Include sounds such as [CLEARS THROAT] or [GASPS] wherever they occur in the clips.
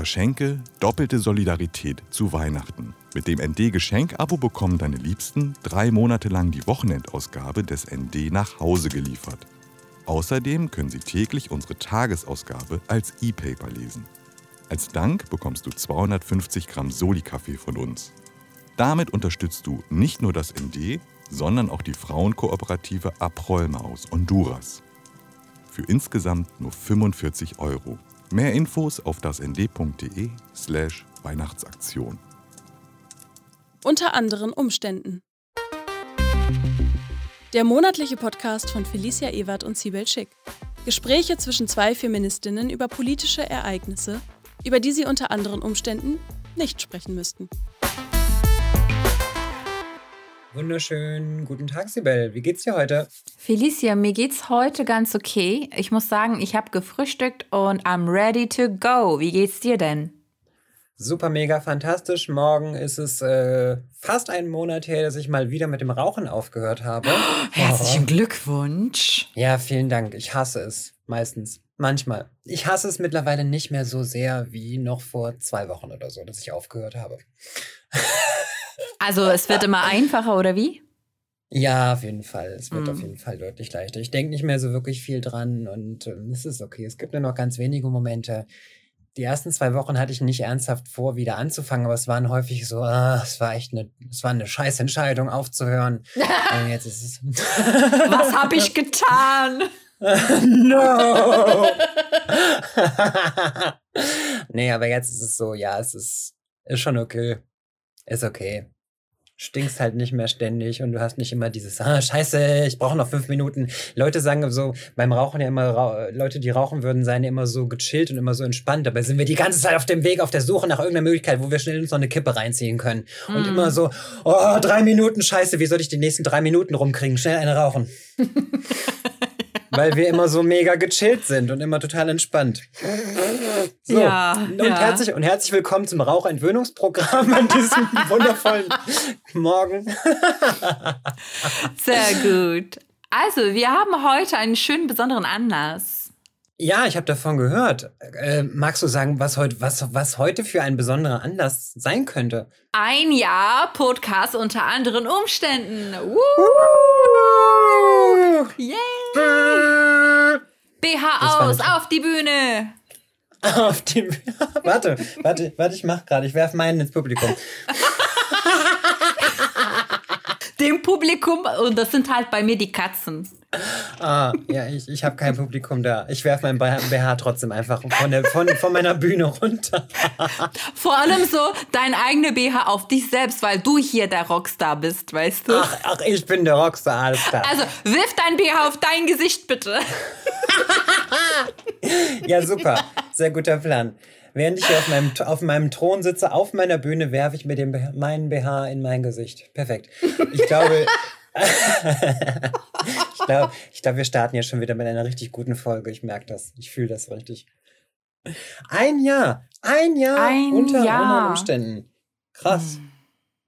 Verschenke doppelte Solidarität zu Weihnachten. Mit dem ND Geschenk-Abo bekommen deine Liebsten drei Monate lang die Wochenendausgabe des ND nach Hause geliefert. Außerdem können sie täglich unsere Tagesausgabe als E-Paper lesen. Als Dank bekommst du 250 Gramm Soli-Kaffee von uns. Damit unterstützt du nicht nur das ND, sondern auch die Frauenkooperative Aprollma aus Honduras. Für insgesamt nur 45 Euro. Mehr Infos auf dasnd.de slash Weihnachtsaktion. Unter anderen Umständen. Der monatliche Podcast von Felicia Ewert und Sibel Schick. Gespräche zwischen zwei Feministinnen über politische Ereignisse, über die sie unter anderen Umständen nicht sprechen müssten. Wunderschönen guten Tag, Sibel. Wie geht's dir heute? Felicia, mir geht's heute ganz okay. Ich muss sagen, ich habe gefrühstückt und I'm ready to go. Wie geht's dir denn? Super, mega fantastisch. Morgen ist es äh, fast einen Monat her, dass ich mal wieder mit dem Rauchen aufgehört habe. Oh, [GASPS] herzlichen oh. Glückwunsch. Ja, vielen Dank. Ich hasse es meistens. Manchmal. Ich hasse es mittlerweile nicht mehr so sehr wie noch vor zwei Wochen oder so, dass ich aufgehört habe. [LAUGHS] Also es wird immer einfacher, oder wie? Ja, auf jeden Fall. Es wird mhm. auf jeden Fall deutlich leichter. Ich denke nicht mehr so wirklich viel dran und äh, es ist okay. Es gibt nur noch ganz wenige Momente. Die ersten zwei Wochen hatte ich nicht ernsthaft vor, wieder anzufangen, aber es waren häufig so, ah, es war echt eine, es war eine scheiß Entscheidung aufzuhören. [LAUGHS] und jetzt ist es. [LAUGHS] Was habe ich getan? [LAUGHS] no! nee, aber jetzt ist es so, ja, es ist, ist schon okay. Ist okay stinkst halt nicht mehr ständig und du hast nicht immer dieses, ah, scheiße, ich brauche noch fünf Minuten. Leute sagen so, beim Rauchen ja immer, Leute, die rauchen würden, seien ja immer so gechillt und immer so entspannt. Dabei sind wir die ganze Zeit auf dem Weg, auf der Suche nach irgendeiner Möglichkeit, wo wir schnell uns noch eine Kippe reinziehen können. Mm. Und immer so, oh, drei Minuten, scheiße, wie soll ich die nächsten drei Minuten rumkriegen? Schnell eine rauchen. [LAUGHS] weil wir immer so mega gechillt sind und immer total entspannt. So, ja, und, ja. Herzlich, und herzlich willkommen zum Rauchentwöhnungsprogramm an diesem [LAUGHS] wundervollen Morgen. Sehr gut. Also, wir haben heute einen schönen besonderen Anlass. Ja, ich habe davon gehört. Äh, magst du sagen, was heute, was, was heute für ein besonderer Anlass sein könnte? Ein Jahr Podcast unter anderen Umständen. Woo! Yay! BH aus, auf die Bühne! Auf die Bühne. [LAUGHS] warte, warte, warte, ich mach gerade. Ich werfe meinen ins Publikum. [LAUGHS] Dem Publikum, und das sind halt bei mir die Katzen. Ah, ja, ich, ich habe kein Publikum da. Ich werfe meinen BH trotzdem einfach von, der, von, von meiner Bühne runter. Vor allem so dein eigener BH auf dich selbst, weil du hier der Rockstar bist, weißt du? Ach, ach ich bin der Rockstar, alles klar. Also, wirf dein BH auf dein Gesicht, bitte. [LAUGHS] ja, super. Sehr guter Plan. Während ich hier auf meinem, auf meinem Thron sitze, auf meiner Bühne, werfe ich mir den, meinen BH in mein Gesicht. Perfekt. Ich glaube, [LAUGHS] ich glaube, ich glaub, wir starten ja schon wieder mit einer richtig guten Folge. Ich merke das. Ich fühle das richtig. Ein Jahr. Ein Jahr ein unter Jahr. Umständen. Krass. Hm.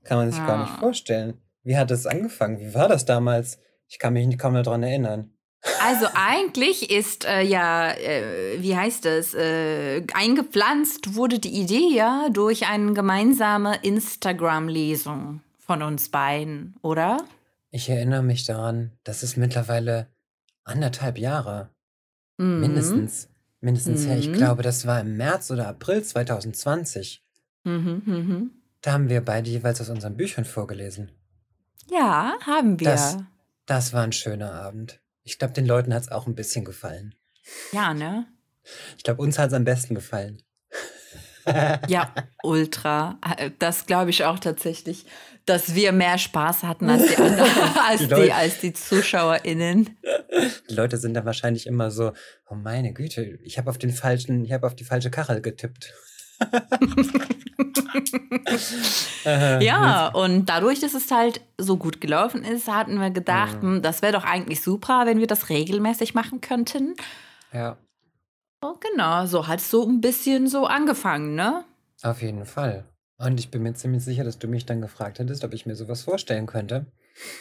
Kann man sich ja. gar nicht vorstellen. Wie hat es angefangen? Wie war das damals? Ich kann mich kaum mehr daran erinnern. Also eigentlich ist äh, ja, äh, wie heißt es, äh, eingepflanzt wurde die Idee ja durch eine gemeinsame Instagram-Lesung von uns beiden, oder? Ich erinnere mich daran, das ist mittlerweile anderthalb Jahre. Mhm. Mindestens. Mindestens mhm. her. Ich glaube, das war im März oder April 2020. Mhm, mhm, da haben wir beide jeweils aus unseren Büchern vorgelesen. Ja, haben wir. Das, das war ein schöner Abend. Ich glaube, den Leuten hat es auch ein bisschen gefallen. Ja, ne? Ich glaube, uns hat es am besten gefallen. ja, ultra. Das glaube ich auch tatsächlich dass wir mehr Spaß hatten als die, anderen, [LAUGHS] als die, die, als die ZuschauerInnen. Die Leute sind dann wahrscheinlich immer so, oh meine Güte, ich habe auf den falschen, ich habe auf die falsche Kachel getippt. Ja, und dadurch, dass es halt so gut gelaufen ist, hatten wir gedacht, mhm. das wäre doch eigentlich super, wenn wir das regelmäßig machen könnten. Ja. Oh, genau, so hat es so ein bisschen so angefangen, ne? Auf jeden Fall. Und ich bin mir ziemlich sicher, dass du mich dann gefragt hättest, ob ich mir sowas vorstellen könnte.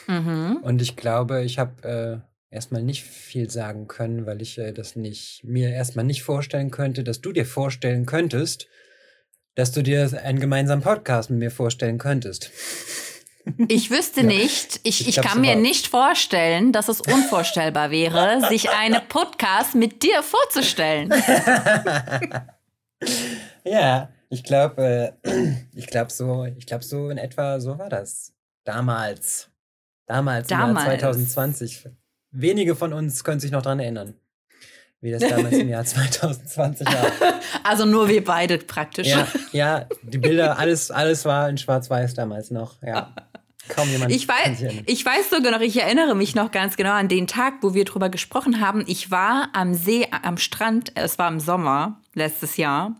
Mhm. Und ich glaube, ich habe äh, erstmal nicht viel sagen können, weil ich äh, das nicht mir erstmal nicht vorstellen könnte, dass du dir vorstellen könntest, dass du dir einen gemeinsamen Podcast mit mir vorstellen könntest. Ich wüsste nicht, ich, ich, kann mir nicht vorstellen, dass es unvorstellbar wäre, [LAUGHS] sich einen Podcast mit dir vorzustellen. [LAUGHS] ja, ich glaube, äh, [CLEARS THROAT] ich glaube so, ich glaube so in etwa so war das damals. Damals, damals. im Jahr 2020. Wenige von uns können sich noch daran erinnern, wie das damals im Jahr 2020 war. [LAUGHS] Also nur wir beide praktisch. Ja, ja die Bilder, alles, alles war in Schwarz-Weiß damals noch. Ja. Kaum jemand. Ich weiß, ich weiß sogar noch, ich erinnere mich noch ganz genau an den Tag, wo wir drüber gesprochen haben. Ich war am See, am Strand, es war im Sommer letztes Jahr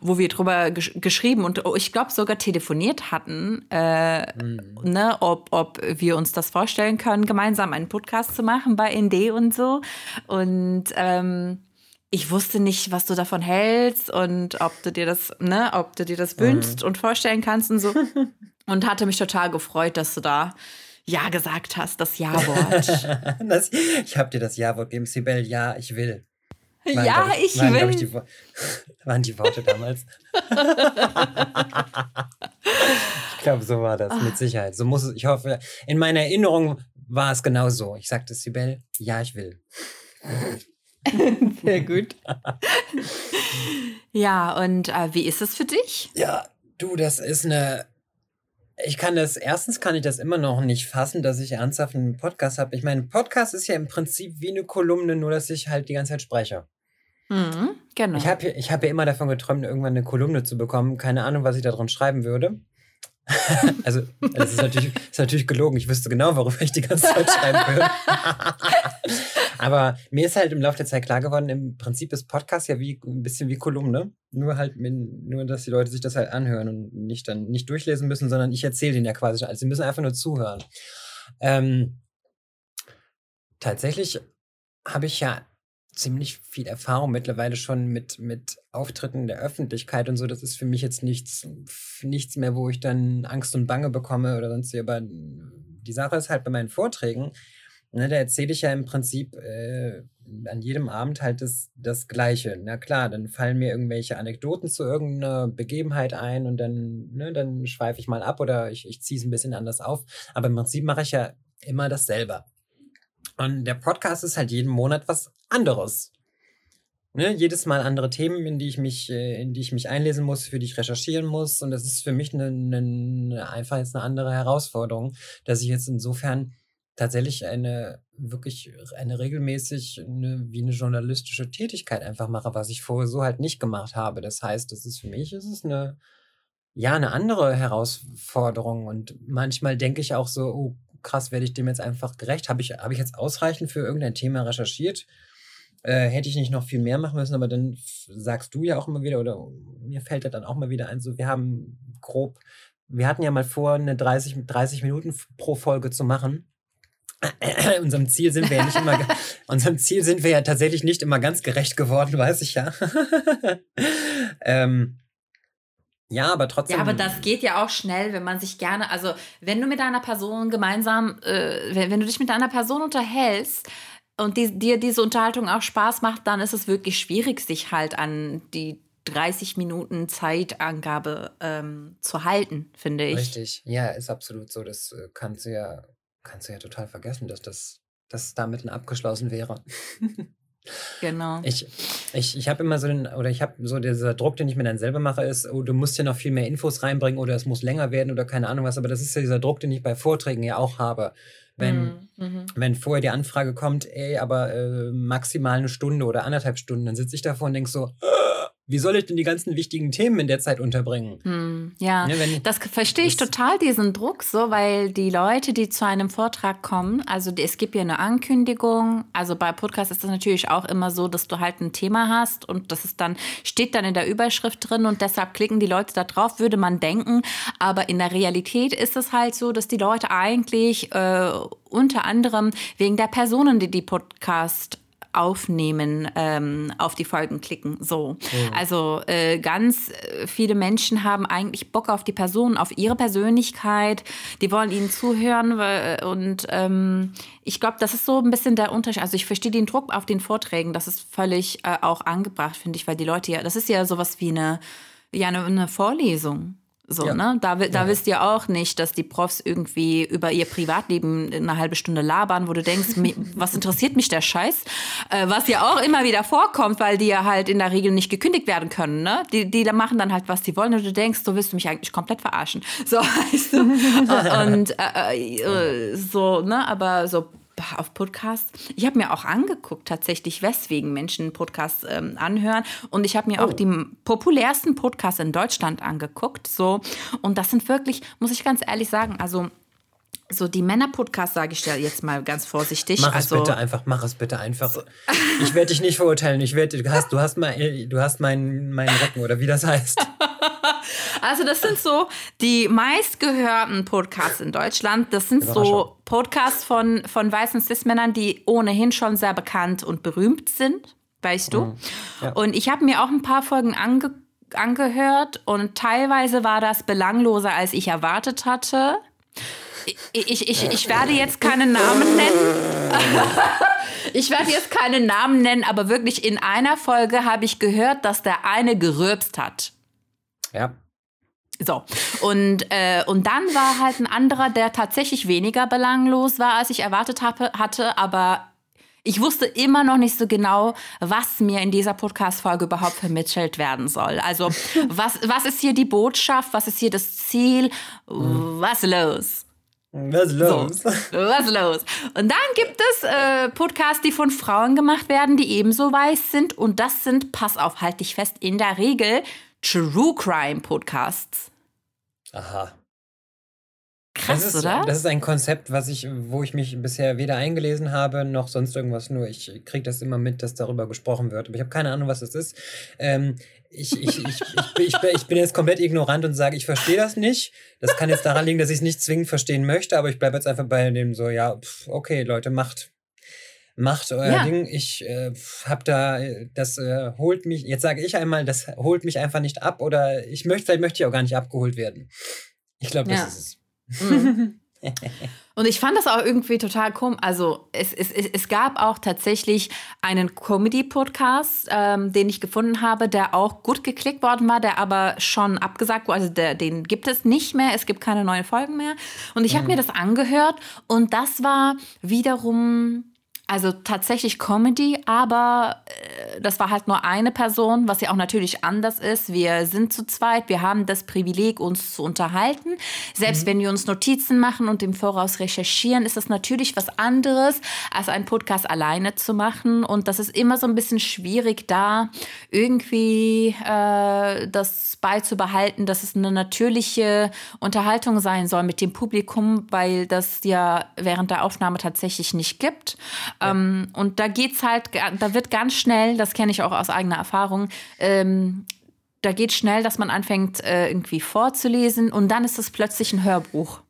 wo wir drüber gesch geschrieben und oh, ich glaube sogar telefoniert hatten, äh, mhm. ne, ob, ob wir uns das vorstellen können, gemeinsam einen Podcast zu machen bei ND und so. Und ähm, ich wusste nicht, was du davon hältst und ob du dir das, ne, ob du dir das mhm. wünschst und vorstellen kannst und so. [LAUGHS] und hatte mich total gefreut, dass du da ja gesagt hast, das Ja-Wort. [LAUGHS] ich habe dir das Ja-Wort gegeben, Sibel, ja, ich will. Waren, ja, ich, ich will. Ich, die, [LAUGHS] waren die Worte damals? [LAUGHS] ich glaube, so war das, mit Sicherheit. So muss es, ich hoffe, in meiner Erinnerung war es genau so. Ich sagte Sibel, ja, ich will. [LAUGHS] Sehr gut. ja, und äh, wie ist es für dich? Ja, du, das ist eine. Ich kann das, erstens kann ich das immer noch nicht fassen, dass ich ernsthaft einen Podcast habe. Ich meine, Podcast ist ja im Prinzip wie eine Kolumne, nur dass ich halt die ganze Zeit spreche. Mhm, genau. Ich habe ich hab ja immer davon geträumt, irgendwann eine Kolumne zu bekommen. Keine Ahnung, was ich da drin schreiben würde. [LAUGHS] also, das ist natürlich, ist natürlich gelogen. Ich wüsste genau, worüber ich die ganze Zeit schreiben würde. [LAUGHS] Aber mir ist halt im Laufe der Zeit klar geworden, im Prinzip ist Podcast ja wie ein bisschen wie Kolumne. Nur halt, nur dass die Leute sich das halt anhören und nicht dann nicht durchlesen müssen, sondern ich erzähle denen ja quasi. Also sie müssen einfach nur zuhören. Ähm, tatsächlich habe ich ja ziemlich viel Erfahrung mittlerweile schon mit, mit Auftritten der Öffentlichkeit und so. Das ist für mich jetzt nichts, nichts mehr, wo ich dann Angst und Bange bekomme oder sonst wie. Aber die Sache ist halt bei meinen Vorträgen, ne, da erzähle ich ja im Prinzip äh, an jedem Abend halt das, das Gleiche. Na klar, dann fallen mir irgendwelche Anekdoten zu irgendeiner Begebenheit ein und dann, ne, dann schweife ich mal ab oder ich, ich ziehe es ein bisschen anders auf. Aber im Prinzip mache ich ja immer dasselbe. Und der Podcast ist halt jeden Monat was anderes. Ne, jedes Mal andere Themen, in die ich mich, äh, in die ich mich einlesen muss, für die ich recherchieren muss. Und das ist für mich eine, eine, einfach jetzt eine andere Herausforderung, dass ich jetzt insofern tatsächlich eine wirklich eine regelmäßig eine, wie eine journalistische Tätigkeit einfach mache, was ich vorher so halt nicht gemacht habe. Das heißt, das ist für mich ist es eine ja eine andere Herausforderung und manchmal denke ich auch so, oh krass, werde ich dem jetzt einfach gerecht? Habe ich, hab ich jetzt ausreichend für irgendein Thema recherchiert? Äh, hätte ich nicht noch viel mehr machen müssen, aber dann sagst du ja auch immer wieder, oder mir fällt da dann auch mal wieder ein, so, wir haben grob, wir hatten ja mal vor, eine 30, 30 Minuten pro Folge zu machen. [CLEARS THROAT] unserem Ziel sind wir ja nicht immer, [LAUGHS] unserem Ziel sind wir ja tatsächlich nicht immer ganz gerecht geworden, weiß ich ja. [LAUGHS] ähm, ja, aber trotzdem. Ja, aber das geht ja auch schnell, wenn man sich gerne, also wenn du mit einer Person gemeinsam, äh, wenn, wenn, du dich mit einer Person unterhältst und die, dir diese Unterhaltung auch Spaß macht, dann ist es wirklich schwierig, sich halt an die 30 Minuten Zeitangabe ähm, zu halten, finde ich. Richtig, ja, ist absolut so. Das äh, kannst du ja, kannst du ja total vergessen, dass das, dass damit abgeschlossen wäre. [LAUGHS] Genau. Ich, ich, ich habe immer so den, oder ich habe so dieser Druck, den ich mir dann selber mache, ist, oh, du musst ja noch viel mehr Infos reinbringen oder es muss länger werden oder keine Ahnung was, aber das ist ja dieser Druck, den ich bei Vorträgen ja auch habe. Wenn, mhm. mhm. wenn vorher die Anfrage kommt, ey, aber äh, maximal eine Stunde oder anderthalb Stunden, dann sitze ich davor und denke so, wie soll ich denn die ganzen wichtigen Themen in der Zeit unterbringen? Hm, ja, ne, das verstehe ich total, diesen Druck, so, weil die Leute, die zu einem Vortrag kommen, also es gibt ja eine Ankündigung, also bei Podcasts ist das natürlich auch immer so, dass du halt ein Thema hast und das ist dann, steht dann in der Überschrift drin und deshalb klicken die Leute da drauf, würde man denken, aber in der Realität ist es halt so, dass die Leute eigentlich äh, unter anderem wegen der Personen, die die Podcast aufnehmen, ähm, auf die Folgen klicken. So. Mhm. Also äh, ganz äh, viele Menschen haben eigentlich Bock auf die Person, auf ihre Persönlichkeit. Die wollen ihnen zuhören und ähm, ich glaube, das ist so ein bisschen der Unterschied. Also ich verstehe den Druck auf den Vorträgen, das ist völlig äh, auch angebracht, finde ich, weil die Leute ja, das ist ja sowas wie eine ja eine, eine Vorlesung. So, Ja. ne? Da, da Ja. wisst ihr auch nicht, dass die Profs irgendwie über ihr Privatleben eine halbe Stunde labern, wo du denkst, was interessiert mich der Scheiß? Äh, was ja auch immer wieder vorkommt, weil die ja halt in der Regel nicht gekündigt werden können, ne? Die, die da machen dann halt, was sie wollen und du denkst, du willst du mich eigentlich komplett verarschen. So, [LAUGHS] weißt du? und äh, äh, so, ne? Aber so auf Podcast. Ich habe mir auch angeguckt, tatsächlich, weswegen Menschen Podcasts ähm, anhören. Und ich habe mir auch die populärsten Podcasts in Deutschland angeguckt. So. Und das sind wirklich, muss ich ganz ehrlich sagen, also so die Männer-Podcasts, sage ich ja jetzt mal ganz vorsichtig. Mach also, es bitte einfach, mach es bitte einfach. Ich werde dich nicht verurteilen. Ich werde, du hast, du hast mein, du hast meinen, meinen Rücken oder wie das heißt. [LAUGHS] Also das sind so die meistgehörten Podcasts in Deutschland. Das sind so Podcasts von, von weißen Cis-Männern, die ohnehin schon sehr bekannt und berühmt sind, weißt du. Ja. Und ich habe mir auch ein paar Folgen ange angehört und teilweise war das belangloser, als ich erwartet hatte. Ich, ich, ich, werde jetzt keine Namen nennen. [LAUGHS] Ich werde jetzt keine Namen nennen, aber wirklich in einer Folge habe ich gehört, dass der eine gerülpst hat. Ja. So, und, äh, und dann war halt ein anderer, der tatsächlich weniger belanglos war, als ich erwartet habe, hatte, aber ich wusste immer noch nicht so genau, was mir in dieser Podcast-Folge überhaupt vermittelt werden soll. Also, [LAUGHS] was, was ist hier die Botschaft? Was ist hier das Ziel? Was los? Was los? Was ist los? Und dann gibt es äh, Podcasts, die von Frauen gemacht werden, die ebenso weiß sind. Und das sind, pass auf, halt dich fest, in der Regel True Crime Podcasts. Aha. Krass, das ist, oder? Das ist ein Konzept, was ich, wo ich mich bisher weder eingelesen habe, noch sonst irgendwas, nur ich kriege das immer mit, dass darüber gesprochen wird. Aber ich habe keine Ahnung, was das ist. Ähm, ich, ich, ich, ich, bin- ich, bin- jetzt komplett ignorant und sage, ich verstehe das nicht. Das kann jetzt daran liegen, dass ich es nicht zwingend verstehen möchte, aber ich bleibe jetzt einfach bei dem so, ja, pf, okay, Leute, macht. Macht euer Ja. Ding. Ich äh, hab da, das äh, holt mich, jetzt sage ich einmal, das holt mich einfach nicht ab oder ich möchte, vielleicht möchte ich auch gar nicht abgeholt werden. Ich glaube, das Ja. ist es. Mhm. Und ich fand das auch irgendwie total komisch. Also es, es, es, gab auch tatsächlich einen Comedy-Podcast, ähm, den ich gefunden habe, der auch gut geklickt worden war, der aber schon abgesagt wurde. Also der, den gibt es nicht mehr. Es gibt keine neuen Folgen mehr. Und ich habe mir das angehört und das war wiederum also tatsächlich Comedy, aber äh, das war halt nur eine Person, was ja auch natürlich anders ist. Wir sind zu zweit, wir haben das Privileg, uns zu unterhalten. Selbst wenn wir uns Notizen machen und im Voraus recherchieren, ist das natürlich was anderes, als einen Podcast alleine zu machen. Und das ist immer so ein bisschen schwierig, da irgendwie äh, das beizubehalten, dass es eine natürliche Unterhaltung sein soll mit dem Publikum, weil das ja während der Aufnahme tatsächlich nicht gibt. Ähm, und da geht's halt, da wird ganz schnell, das kenne ich auch aus eigener Erfahrung, ähm, da geht schnell, dass man anfängt äh, irgendwie vorzulesen und dann ist es plötzlich ein Hörbuch.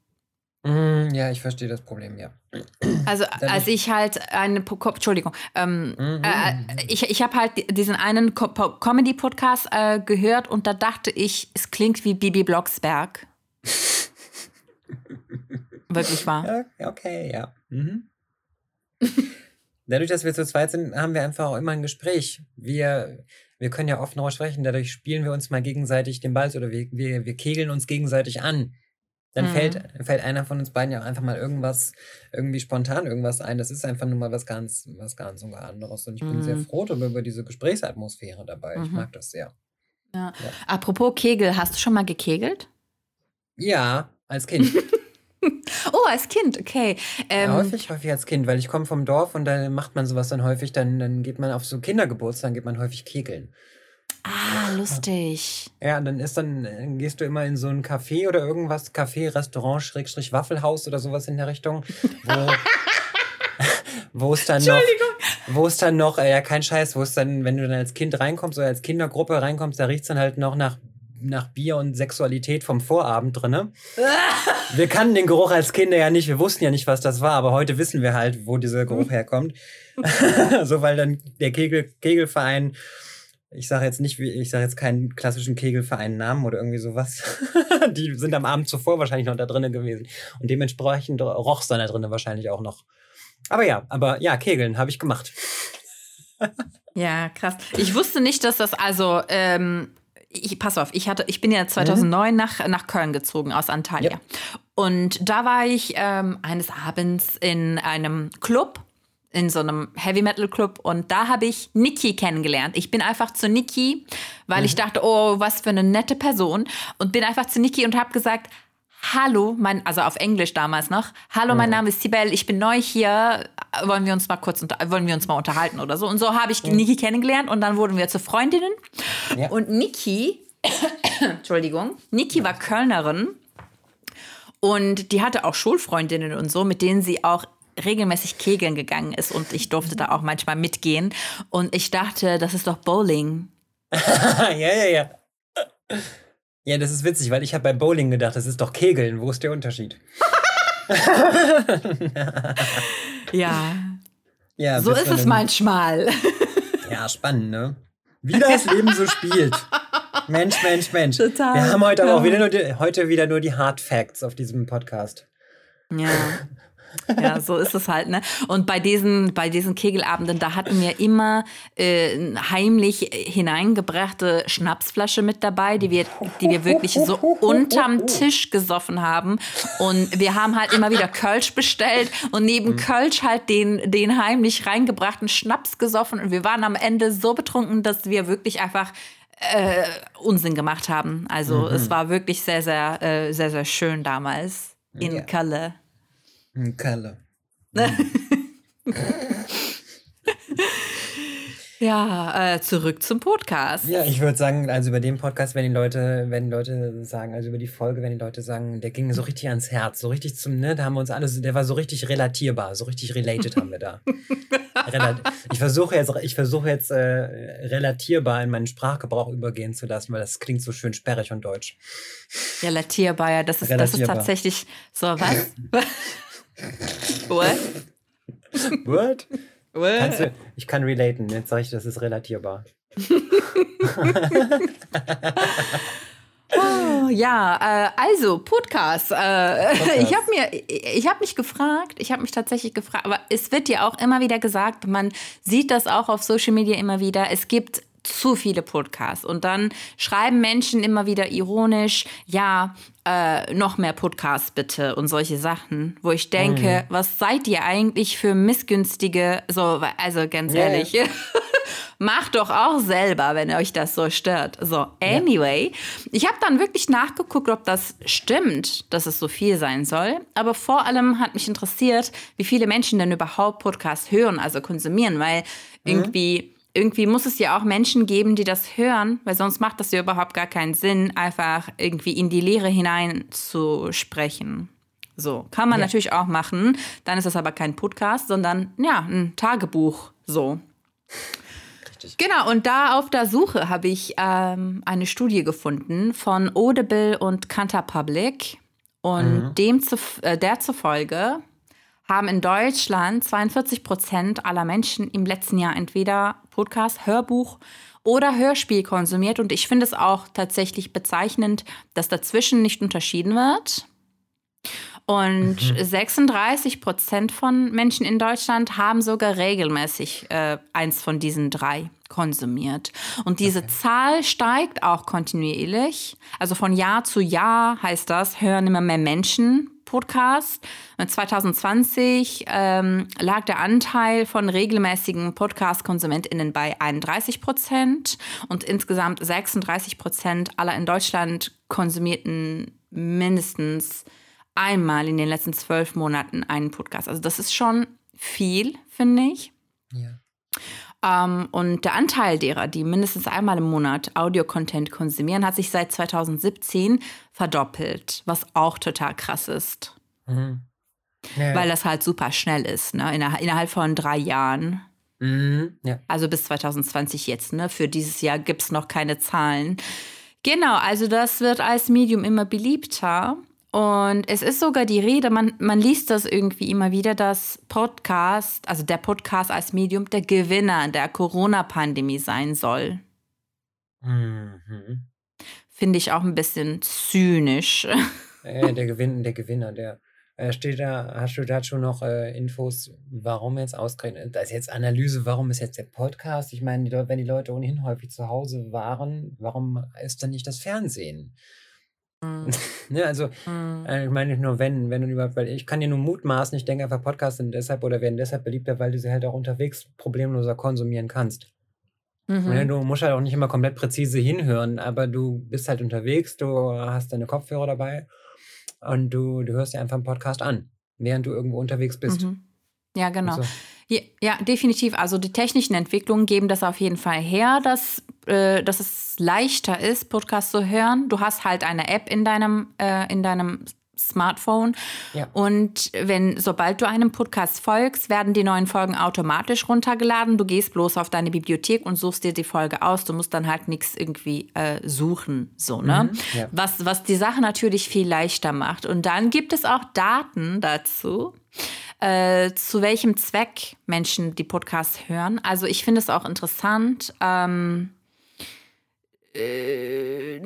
Mm, ja, ich verstehe das Problem, ja. Also als ich halt eine, Entschuldigung, ähm, Mhm. äh, ich, ich habe halt diesen einen Co Po- Comedy-Podcast äh, gehört und da dachte ich, es klingt wie Bibi Blocksberg. [LAUGHS] Wirklich wahr. Ja, okay, ja. Mhm. Dadurch, dass wir zu zweit sind, haben wir einfach auch immer ein Gespräch. Wir, wir können ja oft noch sprechen, dadurch spielen wir uns mal gegenseitig den Ball oder wir, wir, wir kegeln uns gegenseitig an. Dann Mhm. fällt, fällt einer von uns beiden ja auch einfach mal irgendwas, irgendwie spontan irgendwas ein. Das ist einfach nur mal was ganz, was ganz und gar anderes. Und ich bin sehr Mhm. froh darüber, über diese Gesprächsatmosphäre dabei. Ich Mhm. mag das sehr. Ja. Apropos Kegel, hast du schon mal gekegelt? Ja, als Kind. [LAUGHS] [LAUGHS] Oh, als Kind, okay. Ähm, Ja, häufig, häufig als Kind, weil ich komme vom Dorf und da macht man sowas dann häufig, dann, dann geht man auf so Kindergeburtstagen, geht man häufig kegeln. ah, lustig. Ja, und dann ist dann, gehst du immer in so ein Café oder irgendwas, Café, Restaurant, Schrägstrich Waffelhaus oder sowas in der Richtung, wo, [LAUGHS] wo es dann noch, wo es dann noch, äh, ja, kein Scheiß, wo es dann, wenn du dann als Kind reinkommst oder als Kindergruppe reinkommst, da riecht es dann halt noch nach, nach Bier und Sexualität vom Vorabend drinne. Wir kannten den Geruch als Kinder ja nicht, wir wussten ja nicht, was das war, aber heute wissen wir halt, wo dieser Geruch herkommt. [LAUGHS] so, weil dann der Kegel, Kegelverein, ich sage jetzt nicht, ich sage jetzt keinen klassischen Kegelverein Namen oder irgendwie sowas. [LAUGHS] Die sind am Abend zuvor wahrscheinlich noch da drinnen gewesen. Und dementsprechend roch es dann da drinnen wahrscheinlich auch noch. Aber ja, aber ja, Kegeln habe ich gemacht. Ja, krass. Ich wusste nicht, dass das also. Ähm, ich, pass auf, ich hatte, ich bin ja 2009 mhm. nach, nach Köln gezogen aus Antalya. Ja. Und da war ich ähm, eines Abends in einem Club, in so einem Heavy Metal Club und da habe ich Niki kennengelernt. Ich bin einfach zu Niki, weil mhm. ich dachte, oh, was für eine nette Person und bin einfach zu Niki und habe gesagt, Hallo, mein, also auf Englisch damals noch. Hallo, mein Name ist Sibel, ich bin neu hier. Wollen wir uns mal kurz wollen wir uns mal unterhalten oder so? Und so habe ich ja. Niki kennengelernt und dann wurden wir zu Freundinnen. Ja. Und Niki, [COUGHS] Entschuldigung, Niki war Kölnerin und die hatte auch Schulfreundinnen und so, mit denen sie auch regelmäßig kegeln gegangen ist und ich durfte da auch manchmal mitgehen. Und ich dachte, das ist doch Bowling. [LAUGHS] ja, ja, ja. Ja, das ist witzig, weil ich habe bei Bowling gedacht, das ist doch Kegeln. Wo ist der Unterschied? [LAUGHS] [LAUGHS] ja. Ja, so ist es manchmal. [LAUGHS] ja, spannend, ne? Wie das Leben so spielt. Mensch, Mensch, Mensch. Total. Wir haben heute aber auch wieder nur die, heute wieder nur die Hard Facts auf diesem Podcast. Ja. [LAUGHS] Ja, so ist es halt, ne? Und bei diesen, bei diesen Kegelabenden, da hatten wir immer äh, heimlich hineingebrachte Schnapsflasche mit dabei, die wir, die wir wirklich so unterm Tisch gesoffen haben. Und wir haben halt immer wieder Kölsch bestellt und neben mhm. Kölsch halt den, den heimlich reingebrachten Schnaps gesoffen. Und wir waren am Ende so betrunken, dass wir wirklich einfach äh, Unsinn gemacht haben. Also mhm. es war wirklich sehr, sehr, äh, sehr, sehr schön damals in ja. Kalle. Kalle. [LAUGHS] Ja, äh, zurück zum Podcast. Ja, ich würde sagen, also über den Podcast, wenn die Leute, wenn die Leute sagen, also über die Folge, wenn die Leute sagen, der ging so richtig ans Herz, so richtig zum, ne, da haben wir uns alle, der war so richtig relatierbar, so richtig related haben wir da. [LAUGHS] ich versuche jetzt, ich versuche jetzt äh, relatierbar in meinen Sprachgebrauch übergehen zu lassen, weil das klingt so schön sperrig und deutsch. Relatierbar, ja, das ist, das ist tatsächlich so was. [LAUGHS] What? What? Du, ich kann relaten, jetzt sage ich, das ist relatierbar. oh, ja, äh, also Podcast. Äh, Podcast. Ich habe mir, ich habe mich gefragt, ich habe mich tatsächlich gefragt, aber es wird ja auch immer wieder gesagt, man sieht das auch auf Social Media immer wieder. Es gibt zu viele Podcasts. Und dann schreiben Menschen immer wieder ironisch, ja, äh, noch mehr Podcasts bitte und solche Sachen, wo ich denke, mhm. was seid ihr eigentlich für missgünstige, so, also ganz yeah. ehrlich, [LAUGHS] macht doch auch selber, wenn euch das so stört. So, anyway, ja. ich habe dann wirklich nachgeguckt, ob das stimmt, dass es so viel sein soll. Aber vor allem hat mich interessiert, wie viele Menschen denn überhaupt Podcasts hören, also konsumieren, weil mhm. irgendwie irgendwie muss es ja auch Menschen geben, die das hören, weil sonst macht das ja überhaupt gar keinen Sinn, einfach irgendwie in die Leere hinein zu sprechen. So, kann man ja. natürlich auch machen. Dann ist das aber kein Podcast, sondern ja, ein Tagebuch. So. Richtig. Genau, und da auf der Suche habe ich ähm, eine Studie gefunden von Audible und Kantar Public. Und mhm. dem zu, äh, der zufolge haben in Deutschland 42 Prozent aller Menschen im letzten Jahr entweder Podcast, Hörbuch oder Hörspiel konsumiert. Und ich finde es auch tatsächlich bezeichnend, dass dazwischen nicht unterschieden wird. Und mhm. 36 Prozent von Menschen in Deutschland haben sogar regelmäßig äh, eins von diesen drei konsumiert. Und diese okay. Zahl steigt auch kontinuierlich. Also von Jahr zu Jahr heißt das, hören immer mehr Menschen Podcast. 2020 ähm, lag der Anteil von regelmäßigen Podcast-KonsumentInnen bei 31 Prozent und insgesamt 36 Prozent aller in Deutschland konsumierten mindestens einmal in den letzten zwölf Monaten einen Podcast. Also das ist schon viel, finde ich. Ja. Ähm, und der Anteil derer, die mindestens einmal im Monat Audio-Content konsumieren, hat sich seit 2017 verdoppelt, was auch total krass ist. Mhm. Ja. Weil das halt super schnell ist, ne? Inner innerhalb von drei Jahren. Mhm. Ja. Also bis 2020 jetzt, ne? Für dieses Jahr gibt es noch keine Zahlen. Genau, also das wird als Medium immer beliebter. Und es ist sogar die Rede, man, man liest das irgendwie immer wieder, dass Podcast, also der Podcast als Medium, der Gewinner der Corona-Pandemie sein soll. Mhm. Finde ich auch ein bisschen zynisch. Äh, der, Gewinn, der Gewinner, der. Äh, steht da, hast du dazu noch äh, Infos, warum jetzt ausgerechnet, das ist jetzt Analyse, warum ist jetzt der Podcast? Ich meine, die wenn die Leute ohnehin häufig zu Hause waren, warum ist dann nicht das Fernsehen? Mhm. [LAUGHS] ne, also, Mhm. äh, ich meine nicht nur wenn, wenn du überhaupt, weil ich kann dir nur mutmaßen, ich denke einfach, Podcasts sind deshalb oder werden deshalb beliebter, weil du sie halt auch unterwegs problemloser konsumieren kannst. Ne, Mhm. du musst halt auch nicht immer komplett präzise hinhören, aber du bist halt unterwegs, du hast deine Kopfhörer dabei und du, du hörst dir einfach einen Podcast an, während du irgendwo unterwegs bist. Mhm. Ja, genau. Ja, ja, definitiv. Also die technischen Entwicklungen geben das auf jeden Fall her, dass, äh, dass es leichter ist, Podcasts zu hören. Du hast halt eine App in deinem, äh, in deinem Smartphone. Ja. Und wenn, sobald du einem Podcast folgst, werden die neuen Folgen automatisch runtergeladen. Du gehst bloß auf deine Bibliothek und suchst dir die Folge aus. Du musst dann halt nichts irgendwie äh, suchen. So, ne? ja. was, was die Sache natürlich viel leichter macht. Und dann gibt es auch Daten dazu, äh, zu welchem Zweck Menschen die Podcasts hören. Also ich finde es auch interessant. Ähm, äh,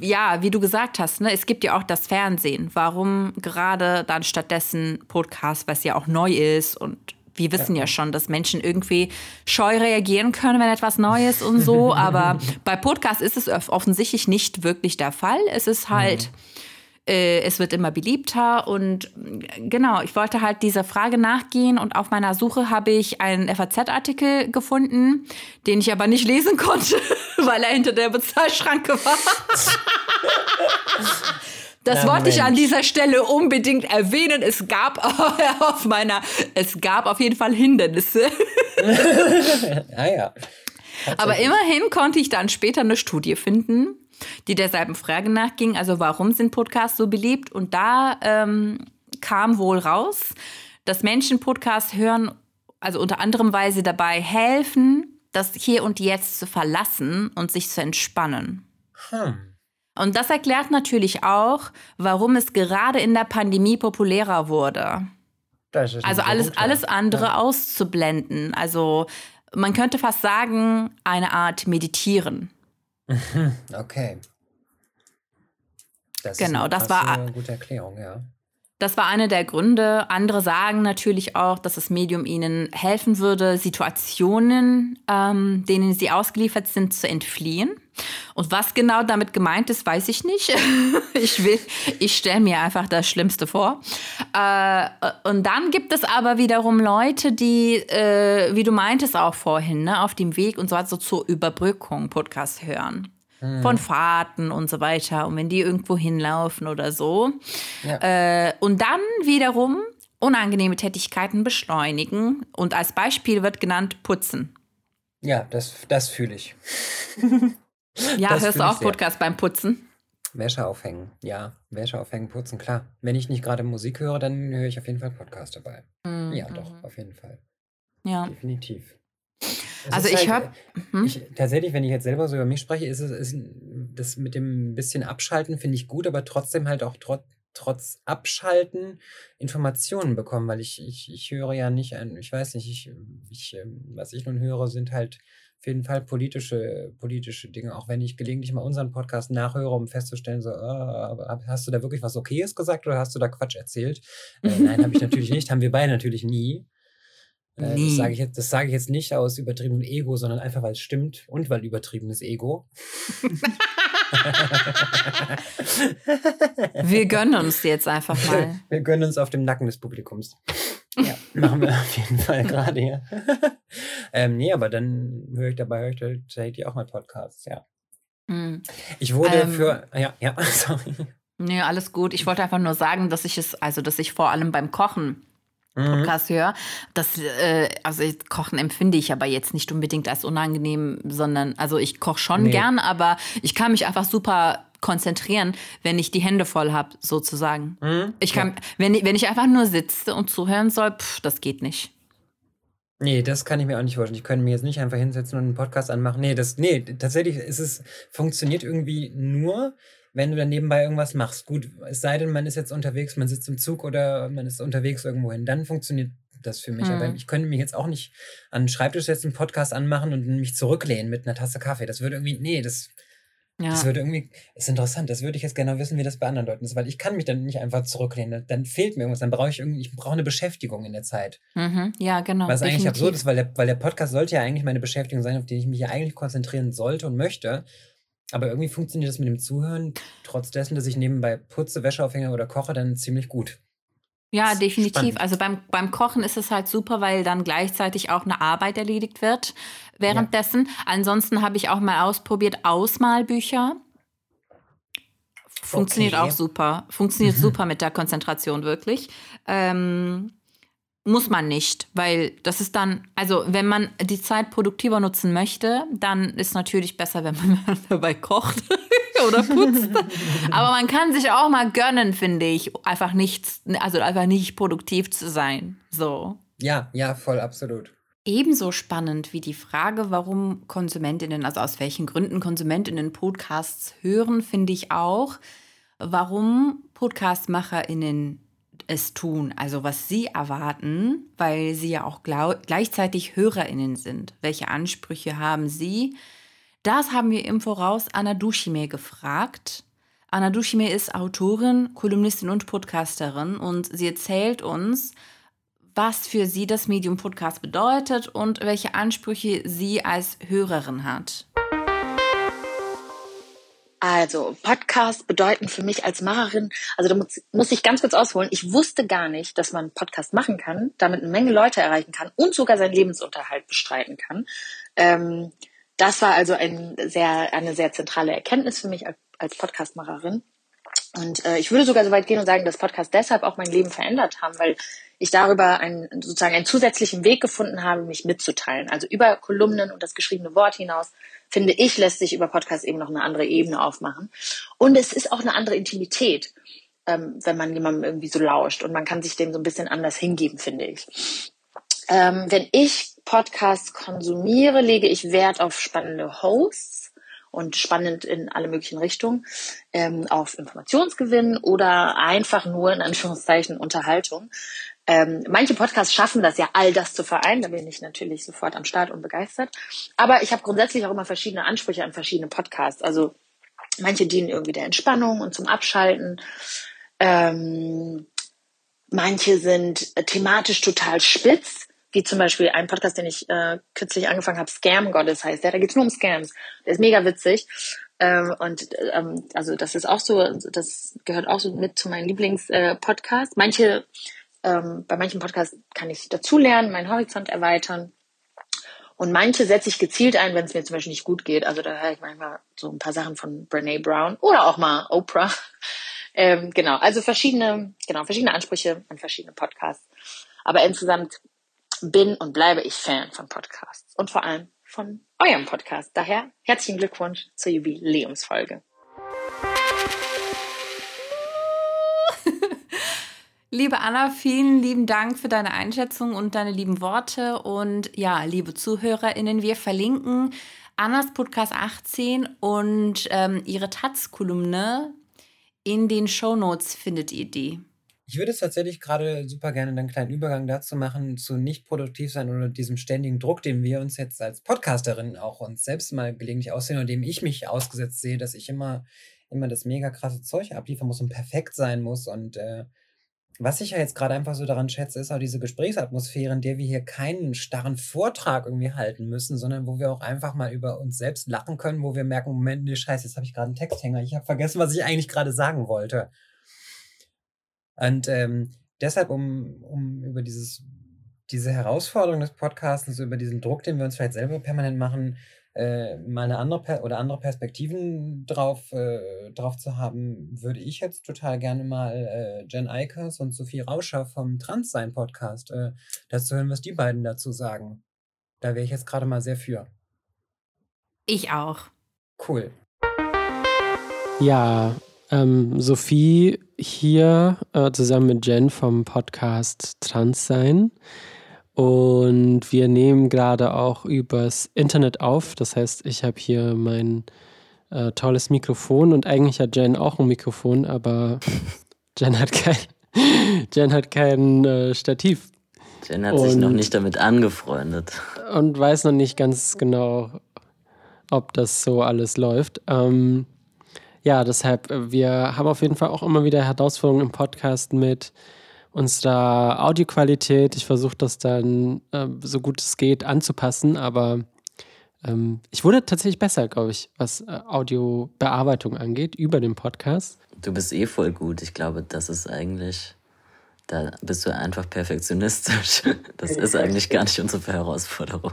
ja, wie du gesagt hast, ne, es gibt ja auch das Fernsehen. Warum gerade dann stattdessen Podcast, was ja auch neu ist und wir wissen ja. schon, dass Menschen irgendwie scheu reagieren können, wenn etwas neu ist und so. [LAUGHS] Aber bei Podcasts ist es off- offensichtlich nicht wirklich der Fall. Es ist halt, äh, es wird immer beliebter und äh, genau, ich wollte halt dieser Frage nachgehen und auf meiner Suche habe ich einen FAZ-Artikel gefunden, den ich aber nicht lesen konnte, [LAUGHS] weil er hinter der Bezahlschranke war. [LAUGHS] Das Na, wollte ich an Mensch. dieser Stelle unbedingt erwähnen. Es gab [LAUGHS] auf meiner, es gab auf jeden Fall Hindernisse. ah ja. Aber immerhin konnte ich dann später eine Studie finden, die derselben Frage nachging. Also warum sind Podcasts so beliebt? Und da ähm, kam wohl raus, dass Menschen Podcasts hören, also unter anderem, weil sie dabei helfen, das Hier und Jetzt zu verlassen und sich zu entspannen. Hm. Und das erklärt natürlich auch, warum es gerade in der Pandemie populärer wurde. Das ist ein Also alles, guter. alles andere Ja. auszublenden. Also man könnte fast sagen, eine Art Meditieren. [LAUGHS] Okay. Das Genau, ist eine das war- krasse, gute Erklärung, ja. Das war einer der Gründe. Andere sagen natürlich auch, dass das Medium ihnen helfen würde, Situationen, ähm, denen sie ausgeliefert sind, zu entfliehen. Und was genau damit gemeint ist, weiß ich nicht. [LAUGHS] ich will, ich stelle mir einfach das Schlimmste vor. Äh, und dann gibt es aber wiederum Leute, die, äh, wie du meintest auch vorhin, ne, auf dem Weg und so, so zur Überbrückung Podcast hören. Von Fahrten und so weiter. Und wenn die irgendwo hinlaufen oder so. Ja. Äh, und dann wiederum unangenehme Tätigkeiten beschleunigen. Und als Beispiel wird genannt Putzen. Ja, das, das fühle ich. [LAUGHS] Ja, Das hörst du auch. Podcast beim Putzen? Wäsche aufhängen. Ja, Wäsche aufhängen, putzen, klar. Wenn ich nicht gerade Musik höre, dann höre ich auf jeden Fall Podcast dabei. Mhm. Ja, doch, auf jeden Fall. Ja. Definitiv. Also ich halt, hör- äh, Mhm. Ich, tatsächlich, wenn ich jetzt selber so über mich spreche, ist es ist, das mit dem bisschen Abschalten finde ich gut, aber trotzdem halt auch trotz trotz Abschalten Informationen bekommen, weil ich, ich, ich höre ja nicht ein, ich weiß nicht, ich, ich, ähm, was ich nun höre, sind halt auf jeden Fall politische, politische Dinge, auch wenn ich gelegentlich mal unseren Podcast nachhöre, um festzustellen, so, aber hast du da wirklich was Okayes gesagt oder hast du da Quatsch erzählt? Äh, nein, habe ich natürlich [LAUGHS] nicht, haben wir beide natürlich nie. Äh, Nie. Das sage ich, jetzt- das sage ich jetzt nicht aus übertriebenem Ego, sondern einfach, weil es stimmt und weil übertriebenes Ego. [LAUGHS] Wir gönnen uns jetzt einfach mal. [LAUGHS] Wir gönnen uns auf dem Nacken des Publikums. Ja, machen wir auf jeden Fall gerade hier. [LAUGHS] ähm, nee, aber dann höre ich dabei, höre ich tatsächlich auch mal Podcasts, ja. Mhm. Ich wurde Ähm. für, ja, ja, sorry. Nee, alles gut. Ich wollte einfach nur sagen, dass ich es, also dass ich vor allem beim Kochen Mhm. Podcast höre. Das, äh, also Kochen empfinde ich aber jetzt nicht unbedingt als unangenehm, sondern, also ich koche schon Nee. gern, aber ich kann mich einfach super konzentrieren, wenn ich die Hände voll habe, sozusagen. Mhm. Ich kann, wenn, ich- wenn ich einfach nur sitze und zuhören soll, pff, das geht nicht. Nee, das kann ich mir auch nicht vorstellen. Ich könnte mir jetzt nicht einfach hinsetzen und einen Podcast anmachen. Nee, das, nee, tatsächlich ist es, funktioniert irgendwie nur, wenn du dann nebenbei irgendwas machst. Gut, es sei denn, man ist jetzt unterwegs, man sitzt im Zug oder man ist unterwegs irgendwo hin, dann funktioniert das für mich. Mhm. Aber ich könnte mich jetzt auch nicht an den Schreibtisch setzen, einen Podcast anmachen und mich zurücklehnen mit einer Tasse Kaffee. Das würde irgendwie, nee, das, Ja. Das würde irgendwie, ist interessant, das würde ich jetzt gerne wissen, wie das bei anderen Leuten ist, weil ich kann mich dann nicht einfach zurücklehnen, dann fehlt mir irgendwas, dann brauche ich irgendwie, ich brauche eine Beschäftigung in der Zeit. Mhm. Ja, genau. Was definitiv. eigentlich absurd ist, weil der, weil der Podcast sollte ja eigentlich meine Beschäftigung sein, auf die ich mich ja eigentlich konzentrieren sollte und möchte. Aber irgendwie funktioniert das mit dem Zuhören, trotz dessen, dass ich nebenbei putze, Wäsche aufhänge oder koche, dann ziemlich gut. Ja, definitiv. Spannend. Also beim, beim Kochen ist es halt super, weil dann gleichzeitig auch eine Arbeit erledigt wird währenddessen. Ja. Ansonsten habe ich auch mal ausprobiert Ausmalbücher. Funktioniert okay. auch super. Funktioniert mhm. super mit der Konzentration, wirklich. Ähm, muss man nicht, weil das ist dann, also wenn man die Zeit produktiver nutzen möchte, dann ist natürlich besser, wenn man [LAUGHS] dabei kocht [LAUGHS] oder putzt. Aber man kann sich auch mal gönnen, finde ich, einfach nichts, also einfach nicht produktiv zu sein. So. Ja, ja, voll, absolut. Ebenso spannend wie die Frage, warum Konsumentinnen, also aus welchen Gründen Konsumentinnen Podcasts hören, finde ich auch, warum Podcastmacherinnen es tun, also was sie erwarten, weil sie ja auch gleichzeitig Hörerinnen sind. Welche Ansprüche haben sie? Das haben wir im Voraus Anna Dushime gefragt. Anna Dushime ist Autorin, Kolumnistin und Podcasterin und sie erzählt uns, was für sie das Medium Podcast bedeutet und welche Ansprüche sie als Hörerin hat. Also, Podcasts bedeuten für mich als Macherin, also da muss, muss ich ganz kurz ausholen, ich wusste gar nicht, dass man Podcast machen kann, damit eine Menge Leute erreichen kann und sogar seinen Lebensunterhalt bestreiten kann. Ähm, das war also ein sehr, eine sehr zentrale Erkenntnis für mich als Podcastmacherin. Und äh, ich würde sogar so weit gehen und sagen, dass Podcasts deshalb auch mein Leben verändert haben, weil ich darüber einen, sozusagen einen zusätzlichen Weg gefunden habe, mich mitzuteilen. Also über Kolumnen und das geschriebene Wort hinaus, finde ich, lässt sich über Podcasts eben noch eine andere Ebene aufmachen. Und es ist auch eine andere Intimität, ähm, wenn man jemandem irgendwie so lauscht. Und man kann sich dem so ein bisschen anders hingeben, finde ich. Ähm, wenn ich Podcasts konsumiere, lege ich Wert auf spannende Hosts und spannend in alle möglichen Richtungen, ähm, auf Informationsgewinn oder einfach nur in Anführungszeichen Unterhaltung. Ähm, manche Podcasts schaffen das ja, all das zu vereinen. Da bin ich natürlich sofort am Start und begeistert. Aber ich habe grundsätzlich auch immer verschiedene Ansprüche an verschiedene Podcasts. Also manche dienen irgendwie der Entspannung und zum Abschalten. Ähm, manche sind thematisch total spitz wie zum Beispiel ein Podcast, den ich äh, kürzlich angefangen habe, Scam Goddess heißt der, da geht's nur um Scams. Der ist mega witzig. Ähm, und ähm, also das ist auch so, das gehört auch so mit zu meinen Lieblingspodcasts. Äh, Manche, ähm, bei manchen Podcasts kann ich dazulernen, meinen Horizont erweitern. Und manche setze ich gezielt ein, wenn es mir zum Beispiel nicht gut geht. Also da höre ich manchmal so ein paar Sachen von Brene Brown oder auch mal Oprah. [LAUGHS] Ähm, genau, also verschiedene, genau, verschiedene Ansprüche an verschiedene Podcasts. Aber insgesamt bin und bleibe ich Fan von Podcasts und vor allem von eurem Podcast. Daher herzlichen Glückwunsch zur Jubiläumsfolge. [LAUGHS] Liebe Anna, vielen lieben Dank für deine Einschätzung und deine lieben Worte. Und ja, liebe ZuhörerInnen, wir verlinken Annas Podcast 18 und ähm, ihre Taz-Kolumne in den Shownotes findet ihr die. Ich würde es tatsächlich gerade super gerne einen kleinen Übergang dazu machen, zu nicht produktiv sein oder diesem ständigen Druck, den wir uns jetzt als Podcasterin auch uns selbst mal gelegentlich aussehen und dem ich mich ausgesetzt sehe, dass ich immer, immer das mega krasse Zeug abliefern muss und perfekt sein muss. Und äh, was ich ja jetzt gerade einfach so daran schätze, ist auch diese Gesprächsatmosphäre, in der wir hier keinen starren Vortrag irgendwie halten müssen, sondern wo wir auch einfach mal über uns selbst lachen können, wo wir merken, Moment, nee, scheiße, jetzt habe ich gerade einen Texthänger. Ich habe vergessen, was ich eigentlich gerade sagen wollte. Und ähm, deshalb, um, um über dieses, diese Herausforderung des Podcasts, über diesen Druck, den wir uns vielleicht selber permanent machen, äh, mal eine andere per oder andere Perspektiven drauf, äh, drauf zu haben, würde ich jetzt total gerne mal äh, Jen Eikers und Sophie Rauscher vom Transsein Podcast äh, dazu hören, was die beiden dazu sagen. Da wäre ich jetzt gerade mal sehr für. Ich auch. Cool. Ja, ähm, Sophie hier äh, zusammen mit Jen vom Podcast Trans sein. Und wir nehmen gerade auch übers Internet auf. Das heißt, ich habe hier mein äh, tolles Mikrofon und eigentlich hat Jen auch ein Mikrofon, aber [LAUGHS] Jen hat kein, [LAUGHS] Jen hat kein äh, Stativ. Jen hat und, sich noch nicht damit angefreundet. Und weiß noch nicht ganz genau, ob das so alles läuft. Ähm, ja, deshalb, äh, wir haben auf jeden Fall auch immer wieder Herausforderungen im Podcast mit unserer Audioqualität. Ich versuche das dann äh, so gut es geht anzupassen, aber ähm, ich wurde tatsächlich besser, glaube ich, was äh, Audiobearbeitung angeht über den Podcast. Du bist eh voll gut. Ich glaube, das ist eigentlich, da bist du einfach perfektionistisch. [LAUGHS] Das ist eigentlich gar nicht unsere Herausforderung.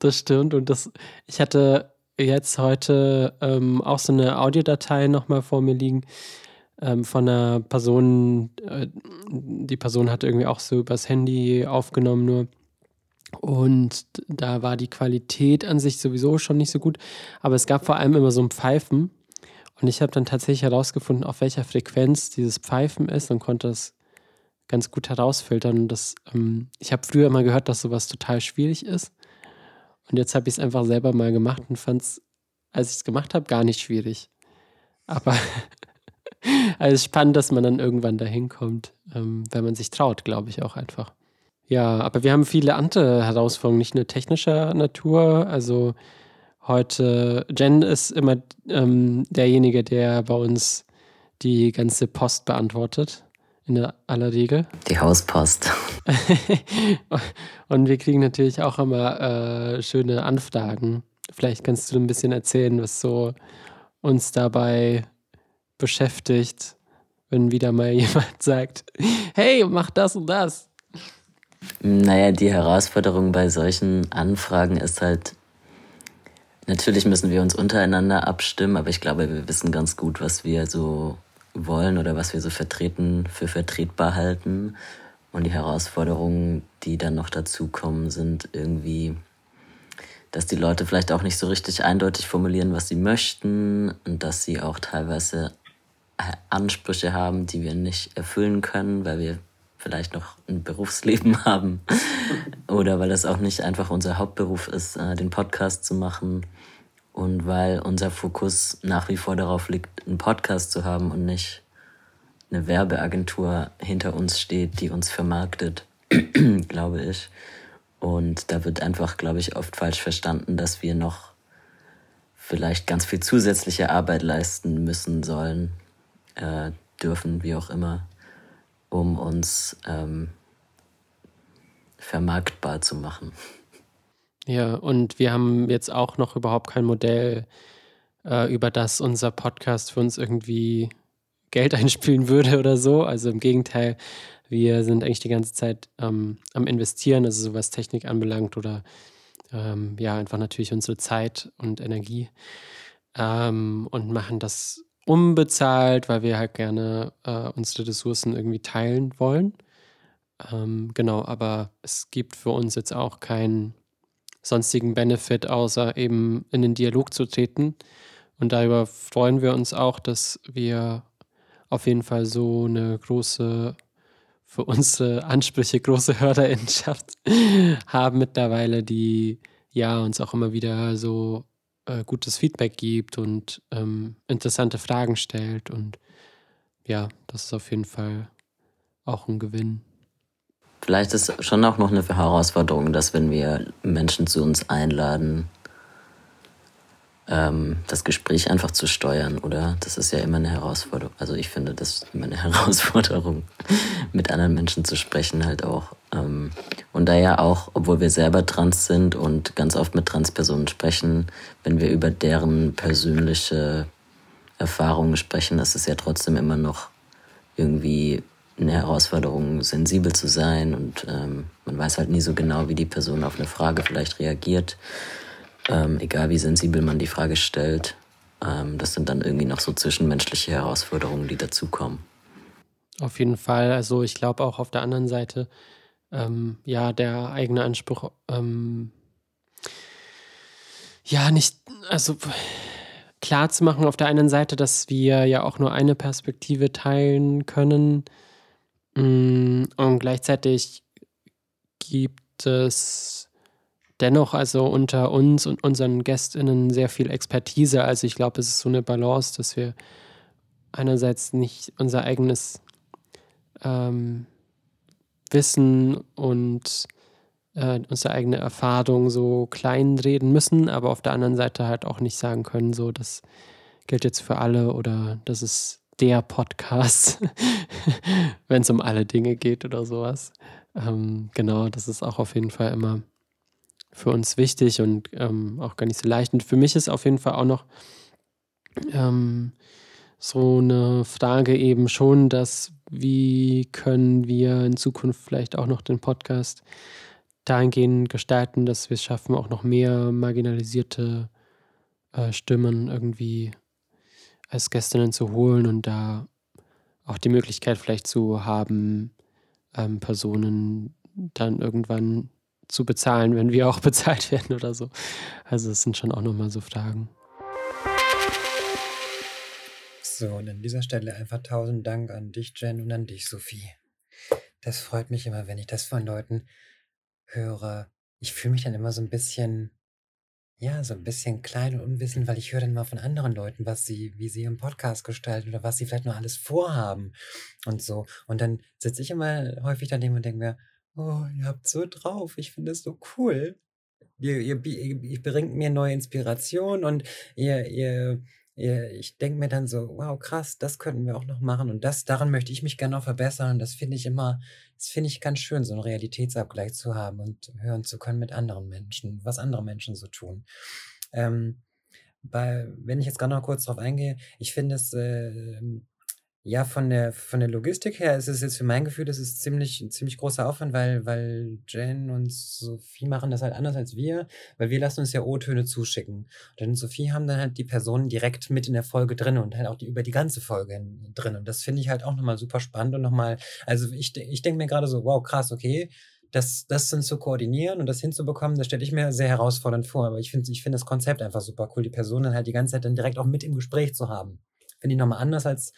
Das stimmt. Und das, ich hatte jetzt heute ähm, auch so eine Audiodatei nochmal vor mir liegen ähm, von einer Person, äh, die Person hat irgendwie auch so übers Handy aufgenommen nur. Und da war die Qualität an sich sowieso schon nicht so gut. Aber es gab vor allem immer so ein Pfeifen. Und ich habe dann tatsächlich herausgefunden, auf welcher Frequenz dieses Pfeifen ist und konnte es ganz gut herausfiltern. Das, ähm, ich habe früher immer gehört, dass sowas total schwierig ist. Und jetzt habe ich es einfach selber mal gemacht und fand es, als ich es gemacht habe, gar nicht schwierig. Aber [LAUGHS] also spannend, dass man dann irgendwann dahin kommt, ähm, wenn man sich traut, glaube ich auch einfach. Ja, aber wir haben viele andere Herausforderungen, nicht nur technischer Natur. Also heute, Jen ist immer ähm, derjenige, der bei uns die ganze Post beantwortet, in der, aller Regel. Die Hauspost. [LAUGHS] Und wir kriegen natürlich auch immer äh, schöne Anfragen. Vielleicht kannst du ein bisschen erzählen, was so uns dabei beschäftigt, wenn wieder mal [LAUGHS] jemand sagt, hey, mach das und das. Naja, die Herausforderung bei solchen Anfragen ist halt, natürlich müssen wir uns untereinander abstimmen, aber ich glaube, wir wissen ganz gut, was wir so wollen oder was wir so vertreten, für vertretbar halten. Und die Herausforderungen, die dann noch dazukommen, sind irgendwie, dass die Leute vielleicht auch nicht so richtig eindeutig formulieren, was sie möchten und dass sie auch teilweise Ansprüche haben, die wir nicht erfüllen können, weil wir vielleicht noch ein Berufsleben [LAUGHS] haben oder weil das auch nicht einfach unser Hauptberuf ist, äh, den Podcast zu machen und weil unser Fokus nach wie vor darauf liegt, einen Podcast zu haben und nicht eine Werbeagentur hinter uns steht, die uns vermarktet, [CLEARS THROAT] glaube ich. Und da wird einfach, glaube ich, oft falsch verstanden, dass wir noch vielleicht ganz viel zusätzliche Arbeit leisten müssen sollen, äh, dürfen, wie auch immer, um uns ähm, vermarktbar zu machen. Ja, und wir haben jetzt auch noch überhaupt kein Modell, äh, über das unser Podcast für uns irgendwie Geld [LAUGHS] einspielen würde oder so. Also im Gegenteil, wir sind eigentlich die ganze Zeit ähm, am Investieren, also so was Technik anbelangt oder ähm, ja, einfach natürlich unsere Zeit und Energie ähm, und machen das unbezahlt, weil wir halt gerne äh, unsere Ressourcen irgendwie teilen wollen. Ähm, genau, aber es gibt für uns jetzt auch keinen sonstigen Benefit, außer eben in den Dialog zu treten. Und darüber freuen wir uns auch, dass wir auf jeden Fall so eine große, für unsere Ansprüche große [LAUGHS] Hörerinnenschaft haben mittlerweile, die ja uns auch immer wieder so äh, gutes Feedback gibt und ähm, interessante Fragen stellt. Und ja, das ist auf jeden Fall auch ein Gewinn. Vielleicht ist schon auch noch eine Herausforderung, dass wenn wir Menschen zu uns einladen, ähm, das Gespräch einfach zu steuern, oder? Das ist ja immer eine Herausforderung. Also ich finde, das ist immer eine [LAUGHS] Herausforderung, mit anderen Menschen zu sprechen halt auch. Ähm, und da ja auch, obwohl wir selber trans sind und ganz oft mit Transpersonen sprechen, wenn wir über deren persönliche Erfahrungen sprechen, ist es ja trotzdem immer noch irgendwie eine Herausforderung, sensibel zu sein und ähm, man weiß halt nie so genau, wie die Person auf eine Frage vielleicht reagiert ähm, egal wie sensibel man die Frage stellt. Ähm, das sind dann irgendwie noch so zwischenmenschliche Herausforderungen, die dazukommen. Auf jeden Fall. Also ich glaube auch auf der anderen Seite, ähm, ja, der eigene Anspruch, ähm, ja, nicht, also klar zu machen auf der einen Seite, dass wir ja auch nur eine Perspektive teilen können. Mm, und gleichzeitig gibt es dennoch also unter uns und unseren GästInnen sehr viel Expertise. Also ich glaube, es ist so eine Balance, dass wir einerseits nicht unser eigenes ähm, Wissen und äh, unsere eigene Erfahrung so kleinreden müssen, aber auf der anderen Seite halt auch nicht sagen können, so das gilt jetzt für alle oder das ist der Podcast, [LAUGHS] wenn es um alle Dinge geht oder sowas. Ähm, genau, das ist auch auf jeden Fall immer für uns wichtig und ähm, auch gar nicht so leicht. Und für mich ist auf jeden Fall auch noch ähm, so eine Frage eben schon, dass wie können wir in Zukunft vielleicht auch noch den Podcast dahingehend gestalten, dass wir es schaffen, auch noch mehr marginalisierte äh, Stimmen irgendwie als Gästinnen zu holen und da auch die Möglichkeit vielleicht zu haben, ähm, Personen dann irgendwann zu bezahlen, wenn wir auch [LAUGHS] bezahlt werden oder so. Also es sind schon auch nochmal so Fragen. So, und an dieser Stelle einfach tausend Dank an dich, Jen, und an dich, Sophie. Das freut mich immer, wenn ich das von Leuten höre. Ich fühle mich dann immer so ein bisschen, ja, so ein bisschen klein und unwissend, weil ich höre dann mal von anderen Leuten, was sie, wie sie ihren Podcast gestalten oder was sie vielleicht noch alles vorhaben und so. Und dann sitze ich immer häufig daneben und denke mir, oh, ihr habt so drauf, ich finde es so cool. Ihr, ihr, ihr bringt mir neue Inspiration und ihr, ihr ich denke mir dann so, wow, krass, das könnten wir auch noch machen und das, daran möchte ich mich gerne noch verbessern. Das finde ich immer, das finde ich ganz schön, so einen Realitätsabgleich zu haben und hören zu können mit anderen Menschen, was andere Menschen so tun. Ähm, bei, wenn ich jetzt gerade noch kurz drauf eingehe, ich finde es äh, ja, von der, von der Logistik her ist es jetzt für mein Gefühl, das ist ziemlich, ein ziemlich großer Aufwand, weil, weil Jen und Sophie machen das halt anders als wir, weil wir lassen uns ja O-Töne zuschicken. Und Jen und Sophie haben dann halt die Personen direkt mit in der Folge drin und halt auch die, über die ganze Folge drin. Und das finde ich halt auch nochmal super spannend und nochmal, also ich, ich denke mir gerade so, wow, krass, okay, das, das dann zu koordinieren und das hinzubekommen, das stelle ich mir sehr herausfordernd vor. Aber ich finde ich finde das Konzept einfach super cool, die Personen halt die ganze Zeit dann direkt auch mit im Gespräch zu haben finde ich nochmal anders, als,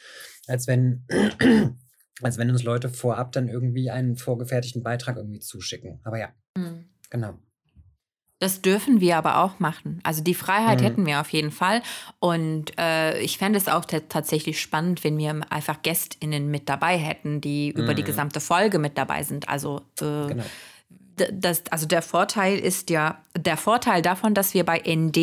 als wenn, [CLEARS THROAT] als wenn uns Leute vorab dann irgendwie einen vorgefertigten Beitrag irgendwie zuschicken. Aber ja, mhm. genau. Das dürfen wir aber auch machen. Also die Freiheit mhm. hätten wir auf jeden Fall. Und äh, ich fände es auch tatsächlich spannend, wenn wir einfach GästInnen mit dabei hätten, die mhm. über die mhm. gesamte Folge mit dabei sind. Also äh, genau das, also der Vorteil ist ja, der Vorteil davon, dass wir bei ND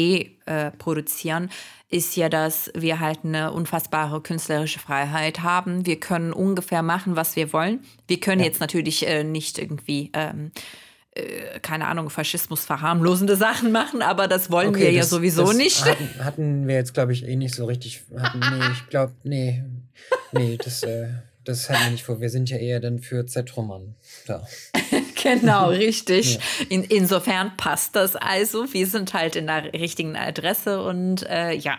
äh, produzieren, ist ja, dass wir halt eine unfassbare künstlerische Freiheit haben. Wir können ungefähr machen, was wir wollen. Wir können ja. jetzt natürlich äh, nicht irgendwie ähm, äh, keine Ahnung, Faschismus verharmlosende [LAUGHS] Sachen machen, aber das wollen okay, wir das, ja sowieso nicht. Hatten, hatten, wir jetzt, glaube ich, eh nicht so richtig. Hatten, nee, ich glaube, nee. Nee, das, äh, das hatten wir nicht vor. Wir sind ja eher dann für Z-Roman. Ja. [LAUGHS] genau, [LAUGHS] richtig. Ja. In, insofern passt das also. Wir sind halt in der richtigen Adresse und äh, ja.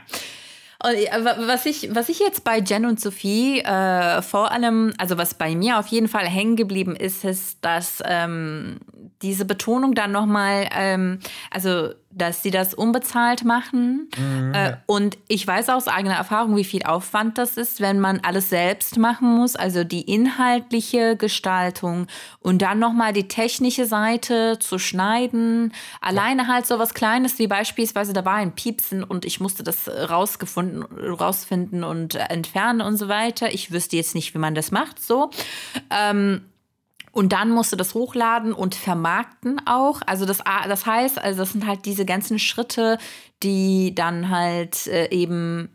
Und äh, was ich, was ich jetzt bei Jen und Sophie äh, vor allem, also was bei mir auf jeden Fall hängen geblieben ist, ist, dass ähm, diese Betonung dann nochmal, ähm, also dass sie das unbezahlt machen. Mhm. Äh, und ich weiß aus eigener Erfahrung, wie viel Aufwand das ist, wenn man alles selbst machen muss, also die inhaltliche Gestaltung und dann nochmal die technische Seite zu schneiden. Alleine halt so was Kleines wie beispielsweise, da war ein Piepsen und ich musste das rausgefunden, rausfinden und entfernen und so weiter. Ich wüsste jetzt nicht, wie man das macht, so. Ähm, und dann musst du das hochladen und vermarkten auch. Also das, das heißt, also das sind halt diese ganzen Schritte, die dann halt äh, eben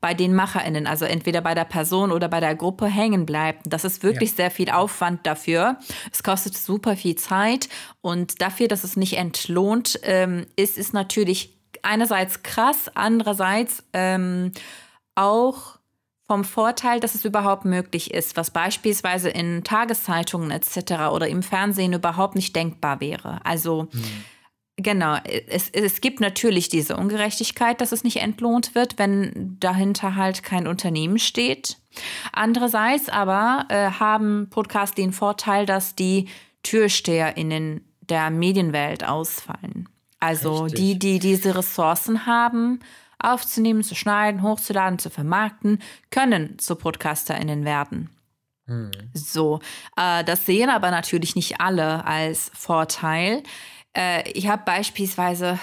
bei den MacherInnen, also entweder bei der Person oder bei der Gruppe hängen bleibt. Das ist wirklich ja. sehr viel Aufwand dafür. Es kostet super viel Zeit und dafür, dass es nicht entlohnt ähm, ist, ist natürlich einerseits krass, andererseits ähm, auch vom Vorteil, dass es überhaupt möglich ist, was beispielsweise in Tageszeitungen etc. oder im Fernsehen überhaupt nicht denkbar wäre. Also mhm. genau, es, es gibt natürlich diese Ungerechtigkeit, dass es nicht entlohnt wird, wenn dahinter halt kein Unternehmen steht. Andererseits aber äh, haben Podcasts den Vorteil, dass die TürsteherInnen der Medienwelt ausfallen. Also Richtig. die, die diese Ressourcen haben, aufzunehmen, zu schneiden, hochzuladen, zu vermarkten, können zu PodcasterInnen werden. Hm. So, äh, das sehen aber natürlich nicht alle als Vorteil. Äh, ich habe beispielsweise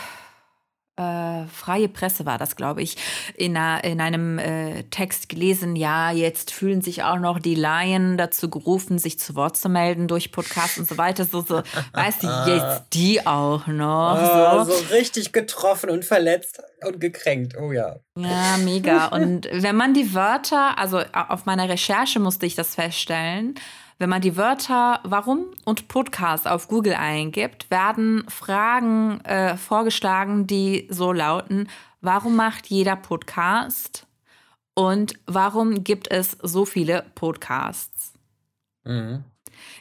äh, freie Presse war das, glaube ich, in, einer, in einem äh, Text gelesen, ja, jetzt fühlen sich auch noch die Laien dazu gerufen, sich zu Wort zu melden durch Podcasts und so weiter. So, so weißt du, jetzt die auch noch. Oh, so. so richtig getroffen und verletzt und gekränkt. Oh ja. Ja, mega. Und wenn man die Wörter, also auf meiner Recherche musste ich das feststellen, wenn man die Wörter Warum und Podcast auf Google eingibt, werden Fragen äh, vorgeschlagen, die so lauten, warum macht jeder Podcast und warum gibt es so viele Podcasts? Mhm.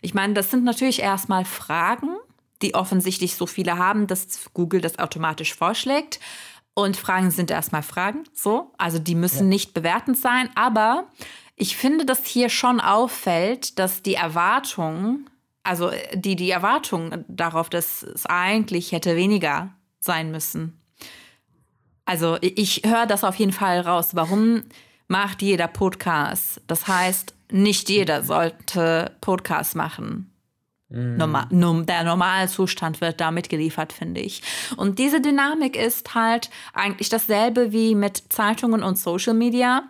Ich meine, das sind natürlich erstmal Fragen, die offensichtlich so viele haben, dass Google das automatisch vorschlägt. Und Fragen sind erstmal Fragen, so. Also die müssen Ja. nicht bewertend sein, aber ich finde, dass hier schon auffällt, dass die Erwartung, also äh, die, die Erwartung darauf, dass es eigentlich hätte weniger sein müssen. Also ich höre das auf jeden Fall raus. Warum macht jeder Podcast? Das heißt, nicht jeder sollte Podcast machen. Normal, num, der Normalzustand wird da mitgeliefert, finde ich. Und diese Dynamik ist halt eigentlich dasselbe wie mit Zeitungen und Social Media.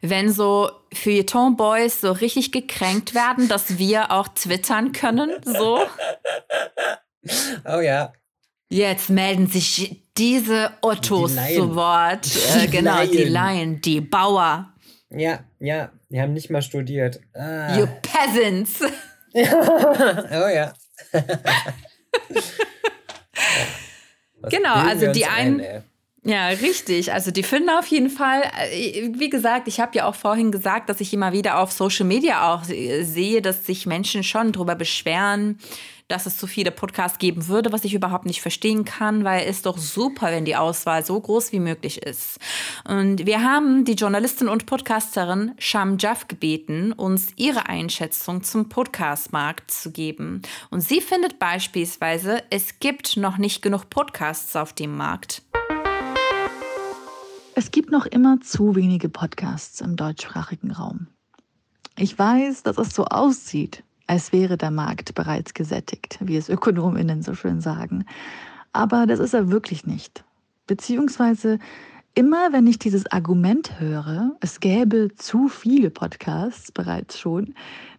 Wenn so Feuilleton-Boys so richtig gekränkt werden, dass wir auch twittern können, so. Oh ja. Jetzt melden sich diese Ottos Die Laien. zu Wort. Äh, genau, die Laien. Laien, die Bauer. Ja, ja. Die haben nicht mal studiert. Ah. You peasants. [LAUGHS] oh ja. [LAUGHS] [LAUGHS] Genau, also die einen- ein? Ja, richtig. Also die finden auf jeden Fall, äh, wie gesagt, ich habe ja auch vorhin gesagt, dass ich immer wieder auf Social Media auch äh, sehe, dass sich Menschen schon darüber beschweren, dass es zu viele Podcasts geben würde, was ich überhaupt nicht verstehen kann, weil es doch super, wenn die Auswahl so groß wie möglich ist. Und wir haben die Journalistin und Podcasterin Sham Jaff gebeten, uns ihre Einschätzung zum Podcastmarkt zu geben. Und sie findet beispielsweise, es gibt noch nicht genug Podcasts auf dem Markt. Es gibt noch immer zu wenige Podcasts im deutschsprachigen Raum. Ich weiß, dass es so aussieht, als wäre der Markt bereits gesättigt, wie es Ökonominnen so schön sagen. Aber das ist er wirklich nicht. Beziehungsweise immer, wenn ich dieses Argument höre, es gäbe zu viele Podcasts bereits schon,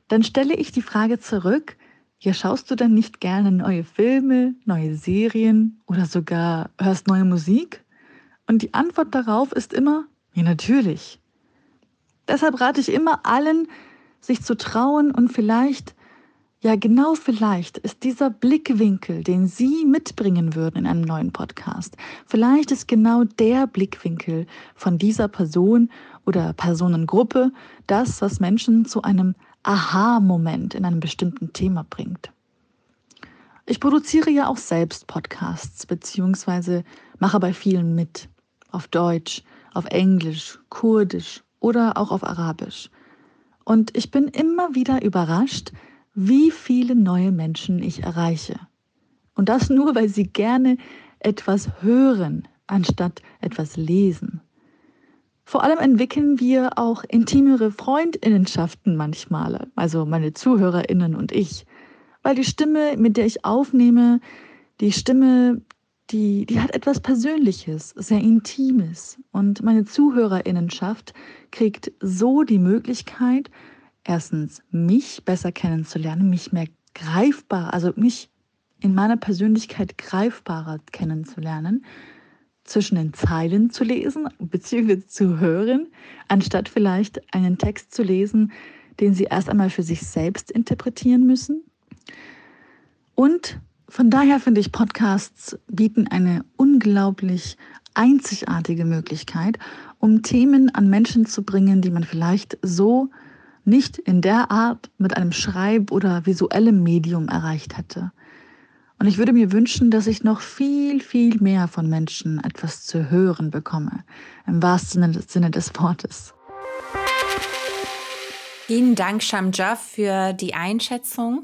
dann stelle ich die Frage zurück, ja, schaust du denn nicht gerne neue Filme, neue Serien oder sogar hörst neue Musik? Und die Antwort darauf ist immer, ja natürlich. Deshalb rate ich immer allen, sich zu trauen und vielleicht, ja genau vielleicht, ist dieser Blickwinkel, den Sie mitbringen würden in einem neuen Podcast, vielleicht ist genau der Blickwinkel von dieser Person oder Personengruppe das, was Menschen zu einem Aha-Moment in einem bestimmten Thema bringt. Ich produziere ja auch selbst Podcasts, beziehungsweise mache bei vielen mit. Auf Deutsch, auf Englisch, Kurdisch oder auch auf Arabisch. Und ich bin immer wieder überrascht, wie viele neue Menschen ich erreiche. Und das nur, weil sie gerne etwas hören, anstatt etwas lesen. Vor allem entwickeln wir auch intimere Freundinnenschaften manchmal, also meine Zuhörerinnen und ich, weil die Stimme, mit der ich aufnehme, die Stimme, die, die hat etwas Persönliches, sehr Intimes. Und meine Zuhörerinnenschaft kriegt so die Möglichkeit, erstens mich besser kennenzulernen, mich mehr greifbar, also mich in meiner Persönlichkeit greifbarer kennenzulernen, zwischen den Zeilen zu lesen [LAUGHS] bzw. zu hören, anstatt vielleicht einen Text zu lesen, den sie erst einmal für sich selbst interpretieren müssen. Und von daher finde ich, Podcasts bieten eine unglaublich einzigartige Möglichkeit, um Themen an Menschen zu bringen, die man vielleicht so nicht in der Art mit einem Schreib- oder visuellem Medium erreicht hätte. Und ich würde mir wünschen, dass ich noch viel, viel mehr von Menschen etwas zu hören bekomme, im wahrsten Sinne des Wortes. Vielen Dank, Shamjaf, für die Einschätzung.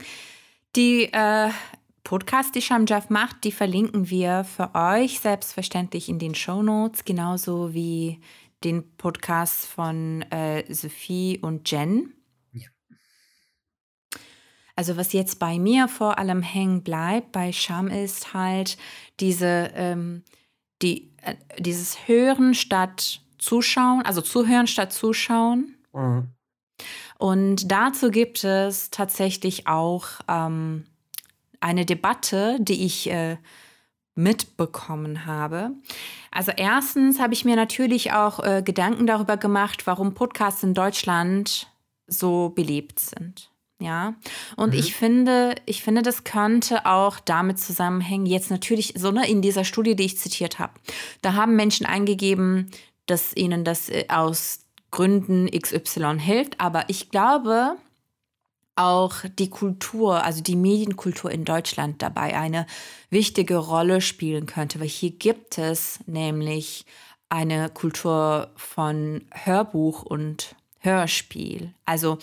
Die äh, Podcast, die Shamjaf macht, die verlinken wir für euch selbstverständlich in den Show Notes, genauso wie den Podcast von äh, Sophie und Jen. Ja. Also was jetzt bei mir vor allem hängen bleibt bei Sham ist halt diese ähm, die, äh, dieses Hören statt Zuschauen, also Zuhören statt Zuschauen. Mhm. Und dazu gibt es tatsächlich auch ähm, eine Debatte, die ich äh, mitbekommen habe. Also erstens habe ich mir natürlich auch äh, Gedanken darüber gemacht, warum Podcasts in Deutschland so beliebt sind. Ja, und Mhm. ich finde, ich finde, das könnte auch damit zusammenhängen. Jetzt natürlich, so ne, in dieser Studie, die ich zitiert habe, da haben Menschen eingegeben, dass ihnen das äh, aus Gründen XY hilft. Aber ich glaube, auch die Kultur, also die Medienkultur in Deutschland dabei eine wichtige Rolle spielen könnte, weil hier gibt es nämlich eine Kultur von Hörbuch und Hörspiel. Also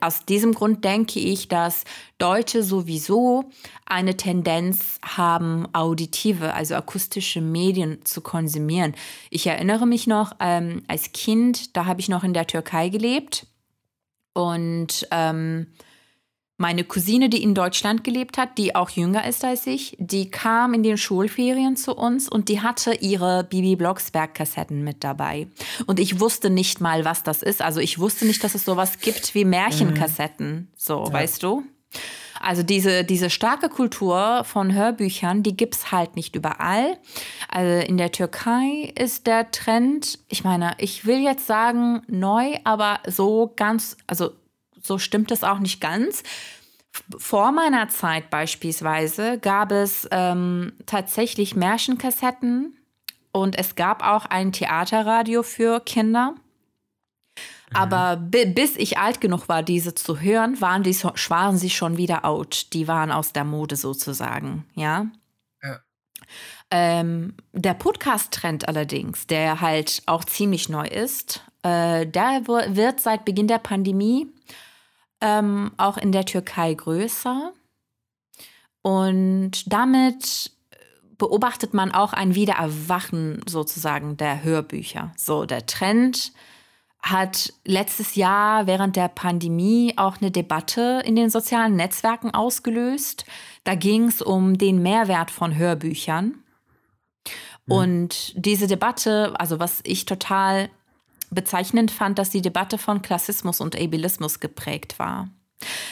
aus diesem Grund denke ich, dass Deutsche sowieso eine Tendenz haben, auditive, also akustische Medien zu konsumieren. Ich erinnere mich noch ähm, als Kind, da habe ich noch in der Türkei gelebt und ähm, meine Cousine, die in Deutschland gelebt hat, die auch jünger ist als ich, die kam in den Schulferien zu uns und die hatte ihre Bibi Blocksberg-Kassetten mit dabei. Und ich wusste nicht mal, was das ist. Also ich wusste nicht, dass es sowas gibt wie Märchenkassetten. So, weißt du? Also diese, diese starke Kultur von Hörbüchern, die gibt's halt nicht überall. Also in der Türkei ist der Trend, ich meine, ich will jetzt sagen neu, aber so ganz, also so stimmt es auch nicht ganz. Vor meiner Zeit beispielsweise gab es ähm, tatsächlich Märchenkassetten und es gab auch ein Theaterradio für Kinder. Aber bi bis ich alt genug war, diese zu hören, waren, die waren sie schon wieder out. Die waren aus der Mode sozusagen, ja. Ja. Ähm, der Podcast-Trend allerdings, der halt auch ziemlich neu ist, äh, der wird seit Beginn der Pandemie ähm, auch in der Türkei größer. Und damit beobachtet man auch ein Wiedererwachen sozusagen der Hörbücher. So, der Trend hat letztes Jahr während der Pandemie auch eine Debatte in den sozialen Netzwerken ausgelöst. Da ging es um den Mehrwert von Hörbüchern. Und diese Debatte, also was ich total bezeichnend fand, dass die Debatte von Klassismus und Ableismus geprägt war.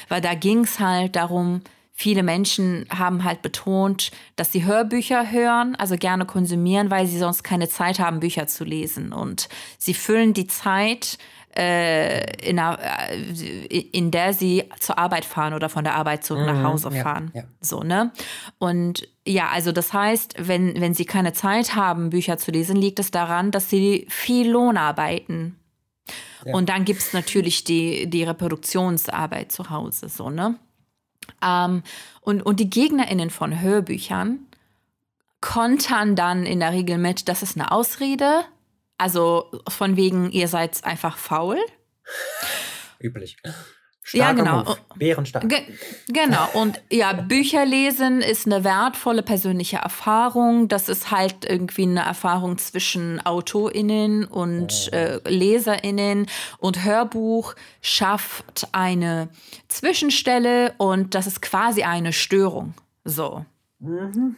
Weil da ging es halt darum, viele Menschen haben halt betont, dass sie Hörbücher hören, also gerne konsumieren, weil sie sonst keine Zeit haben, Bücher zu lesen. Und sie füllen die Zeit, in, einer, äh, in der sie zur Arbeit fahren oder von der Arbeit zurück nach Hause ja, fahren. ja. So, ne? Und ja, also das heißt, wenn, wenn sie keine Zeit haben, Bücher zu lesen, liegt es daran, dass sie viel Lohn arbeiten. Ja. Und dann gibt es natürlich die, die Reproduktionsarbeit zu Hause, so, ne? Ähm, und, und die GegnerInnen von Hörbüchern kontern dann in der Regel mit, das ist eine Ausrede. Also von wegen, ihr seid einfach faul. Üblich. Ja, Starker genau. Move. Bärenstark. Ge genau. Und ja, Bücher lesen ist eine wertvolle persönliche Erfahrung. Das ist halt irgendwie eine Erfahrung zwischen AutorInnen und äh, LeserInnen. Und Hörbuch schafft eine Zwischenstelle und das ist quasi eine Störung. So.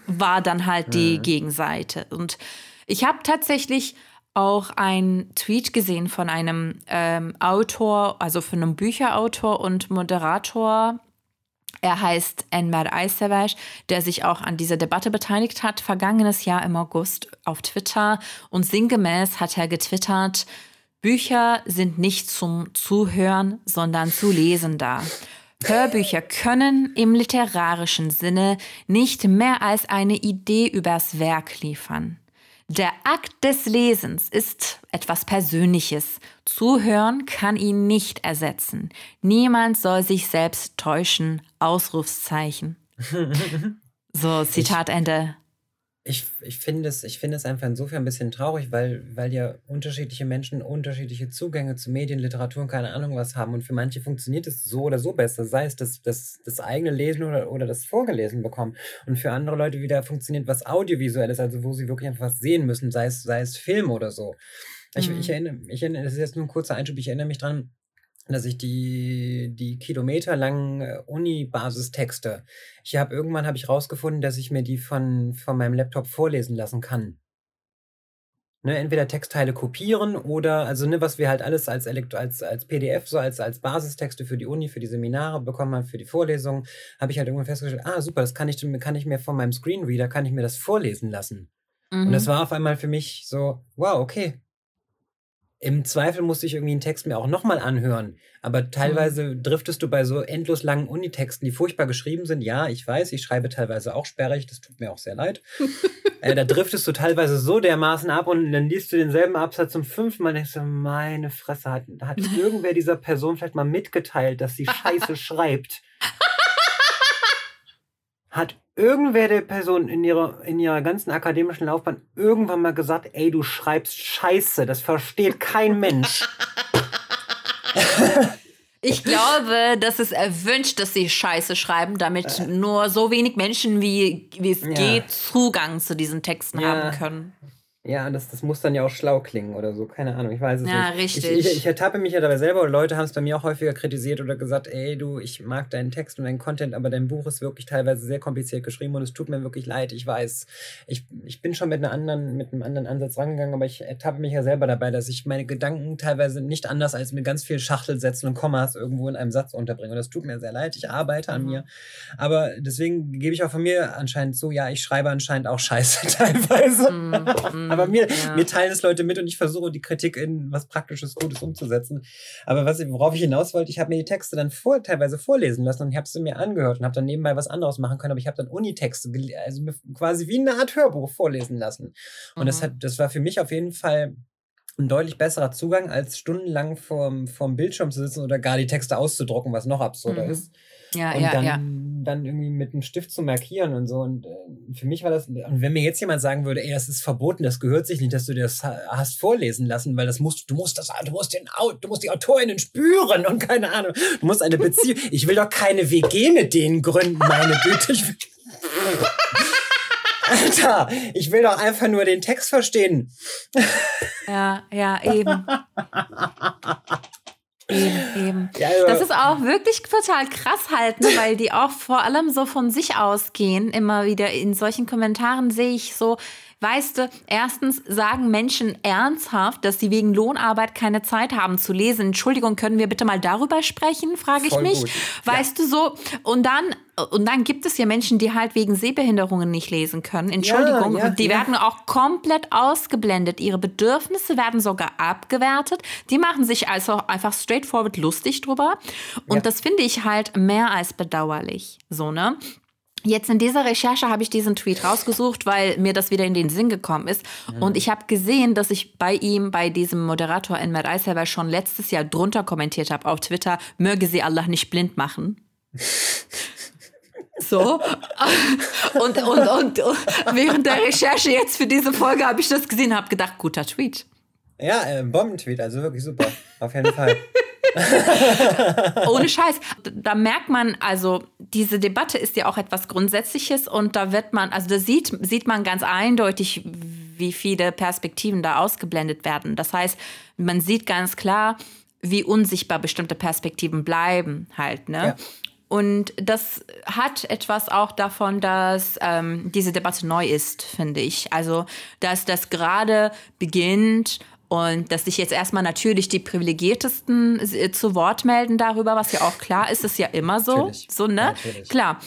War dann halt die Gegenseite. Und ich habe tatsächlich auch einen Tweet gesehen von einem ähm, Autor, also von einem Bücherautor und Moderator. Er heißt Enver Aysevash, der sich auch an dieser Debatte beteiligt hat, vergangenes Jahr im August auf Twitter. Und sinngemäß hat er getwittert, Bücher sind nicht zum Zuhören, sondern zu lesen da. Hörbücher können im literarischen Sinne nicht mehr als eine Idee übers Werk liefern. Der Akt des Lesens ist etwas Persönliches. Zuhören kann ihn nicht ersetzen. Niemand soll sich selbst täuschen. Ausrufszeichen. [LAUGHS] So, Zitat Ende. Ich, ich finde es, ich finde es einfach insofern ein bisschen traurig, weil, weil ja unterschiedliche Menschen unterschiedliche Zugänge zu Medien, Literatur und keine Ahnung was haben. Und für manche funktioniert es so oder so besser, sei es das, das, das eigene Lesen oder, oder das Vorgelesen bekommen. Und für andere Leute wieder funktioniert was Audiovisuelles, also wo sie wirklich einfach was sehen müssen, sei es, sei es Film oder so. Ich, Mhm. ich erinnere, ich erinnere, das ist jetzt nur ein kurzer Einschub, ich erinnere mich dran, dass ich die, die kilometerlangen äh, Uni-Basistexte, ich habe irgendwann habe ich rausgefunden, dass ich mir die von, von meinem Laptop vorlesen lassen kann. Ne, entweder Textteile kopieren oder, also ne, was wir halt alles als, Elekt als, als PDF, so als, als Basistexte für die Uni, für die Seminare bekommen haben, für die Vorlesungen, habe ich halt irgendwann festgestellt, ah super, das kann ich, kann ich mir von meinem Screenreader, kann ich mir das vorlesen lassen. Und das Mhm. war auf einmal für mich so, wow, okay. Im Zweifel musste ich irgendwie einen Text mir auch nochmal anhören. Aber teilweise driftest du bei so endlos langen Unitexten, die furchtbar geschrieben sind. Ja, ich weiß, ich schreibe teilweise auch sperrig, das tut mir auch sehr leid. [LAUGHS] äh, da driftest du teilweise so dermaßen ab und dann liest du denselben Absatz zum fünften Mal und denkst du, meine Fresse, hat, hat [LAUGHS] irgendwer dieser Person vielleicht mal mitgeteilt, dass sie [LAUGHS] Scheiße schreibt? Hat irgendwer der Person in ihrer, in ihrer ganzen akademischen Laufbahn irgendwann mal gesagt, ey, du schreibst Scheiße, das versteht kein Mensch. [LAUGHS] Ich glaube, das ist erwünscht, dass sie Scheiße schreiben, damit nur so wenig Menschen wie, wie es Äh. Ja. geht Zugang zu diesen Texten Ja. haben können. Ja, das, das muss dann ja auch schlau klingen oder so, keine Ahnung, ich weiß es Ja, nicht. richtig. Ich, ich, ich ertappe mich ja dabei selber und Leute haben es bei mir auch häufiger kritisiert oder gesagt, ey, du, ich mag deinen Text und deinen Content, aber dein Buch ist wirklich teilweise sehr kompliziert geschrieben und es tut mir wirklich leid, ich weiß. Ich, ich bin schon mit, einer anderen, mit einem anderen Ansatz rangegangen, aber ich ertappe mich ja selber dabei, dass ich meine Gedanken teilweise nicht anders als mit ganz viel Schachtelsätzen und Kommas irgendwo in einem Satz unterbringe. Und das tut mir sehr leid, ich arbeite an Mhm. mir. Aber deswegen gebe ich auch von mir anscheinend so, ja, ich schreibe anscheinend auch Scheiße [LAUGHS] teilweise. Mm, mm, Aber mir, ja. mir teilen es Leute mit und ich versuche die Kritik in was Praktisches, Gutes umzusetzen. Aber was, worauf ich hinaus wollte, ich habe mir die Texte dann vor, teilweise vorlesen lassen und ich habe sie mir angehört und habe dann nebenbei was anderes machen können. Aber ich habe dann Unitexte, also quasi wie eine Art Hörbuch vorlesen lassen. Und das, Mhm. hat, das war für mich auf jeden Fall ein deutlich besserer Zugang, als stundenlang vorm, vorm Bildschirm zu sitzen oder gar die Texte auszudrucken, was noch absurder Mhm. ist Ja, und ja, dann, ja. Dann irgendwie mit einem Stift zu markieren und so. Und äh, für mich war das, und wenn mir jetzt jemand sagen würde, ey, das ist verboten, das gehört sich nicht, dass du dir das ha- hast vorlesen lassen, weil das musst, du musst das, du musst den, du musst die AutorInnen spüren und keine Ahnung, du musst eine Beziehung, [LAUGHS] ich will doch keine WG mit denen gründen, meine Güte. Ich will, [LAUGHS] Alter, ich will doch einfach nur den Text verstehen. Ja, ja, eben. [LAUGHS] eben, eben. Ja, also- Das ist auch wirklich total krass halt, ne? weil die auch vor allem so von sich ausgehen. Immer wieder in solchen Kommentaren sehe ich so, weißt du, erstens sagen Menschen ernsthaft, dass sie wegen Lohnarbeit keine Zeit haben zu lesen. Entschuldigung, können wir bitte mal darüber sprechen, frage ich Voll mich. gut. Weißt du so? Und dann, und dann gibt es ja Menschen, die halt wegen Sehbehinderungen nicht lesen können. Entschuldigung, ja, die ja. werden auch komplett ausgeblendet. Ihre Bedürfnisse werden sogar abgewertet. Die machen sich also einfach straightforward lustig drüber. Und Ja. das finde ich halt mehr als bedauerlich. So, ne? Jetzt in dieser Recherche habe ich diesen Tweet rausgesucht, weil mir das wieder in den Sinn gekommen ist. Und ich habe gesehen, dass ich bei ihm, bei diesem Moderator Enver Eisselber schon letztes Jahr drunter kommentiert habe auf Twitter, möge sie Allah nicht blind machen. [LAUGHS] So. [LAUGHS] Und, und, und, und während der Recherche jetzt für diese Folge habe ich das gesehen und habe gedacht, guter Tweet. Ja, äh, Bombentweet, also wirklich super. Auf jeden Fall. [LAUGHS] Ohne [LAUGHS] Scheiß. Da merkt man, also diese Debatte ist ja auch etwas Grundsätzliches und da wird man, also da sieht, sieht man ganz eindeutig, wie viele Perspektiven da ausgeblendet werden. Das heißt, man sieht ganz klar, wie unsichtbar bestimmte Perspektiven bleiben halt, ne? Ja. Und das hat etwas auch davon, dass ähm, diese Debatte neu ist, finde ich. Also, dass das gerade beginnt und dass sich jetzt erstmal natürlich die Privilegiertesten äh, zu Wort melden darüber, was ja auch klar ist, ist ja immer so. Natürlich. So, ne? Natürlich. Klar.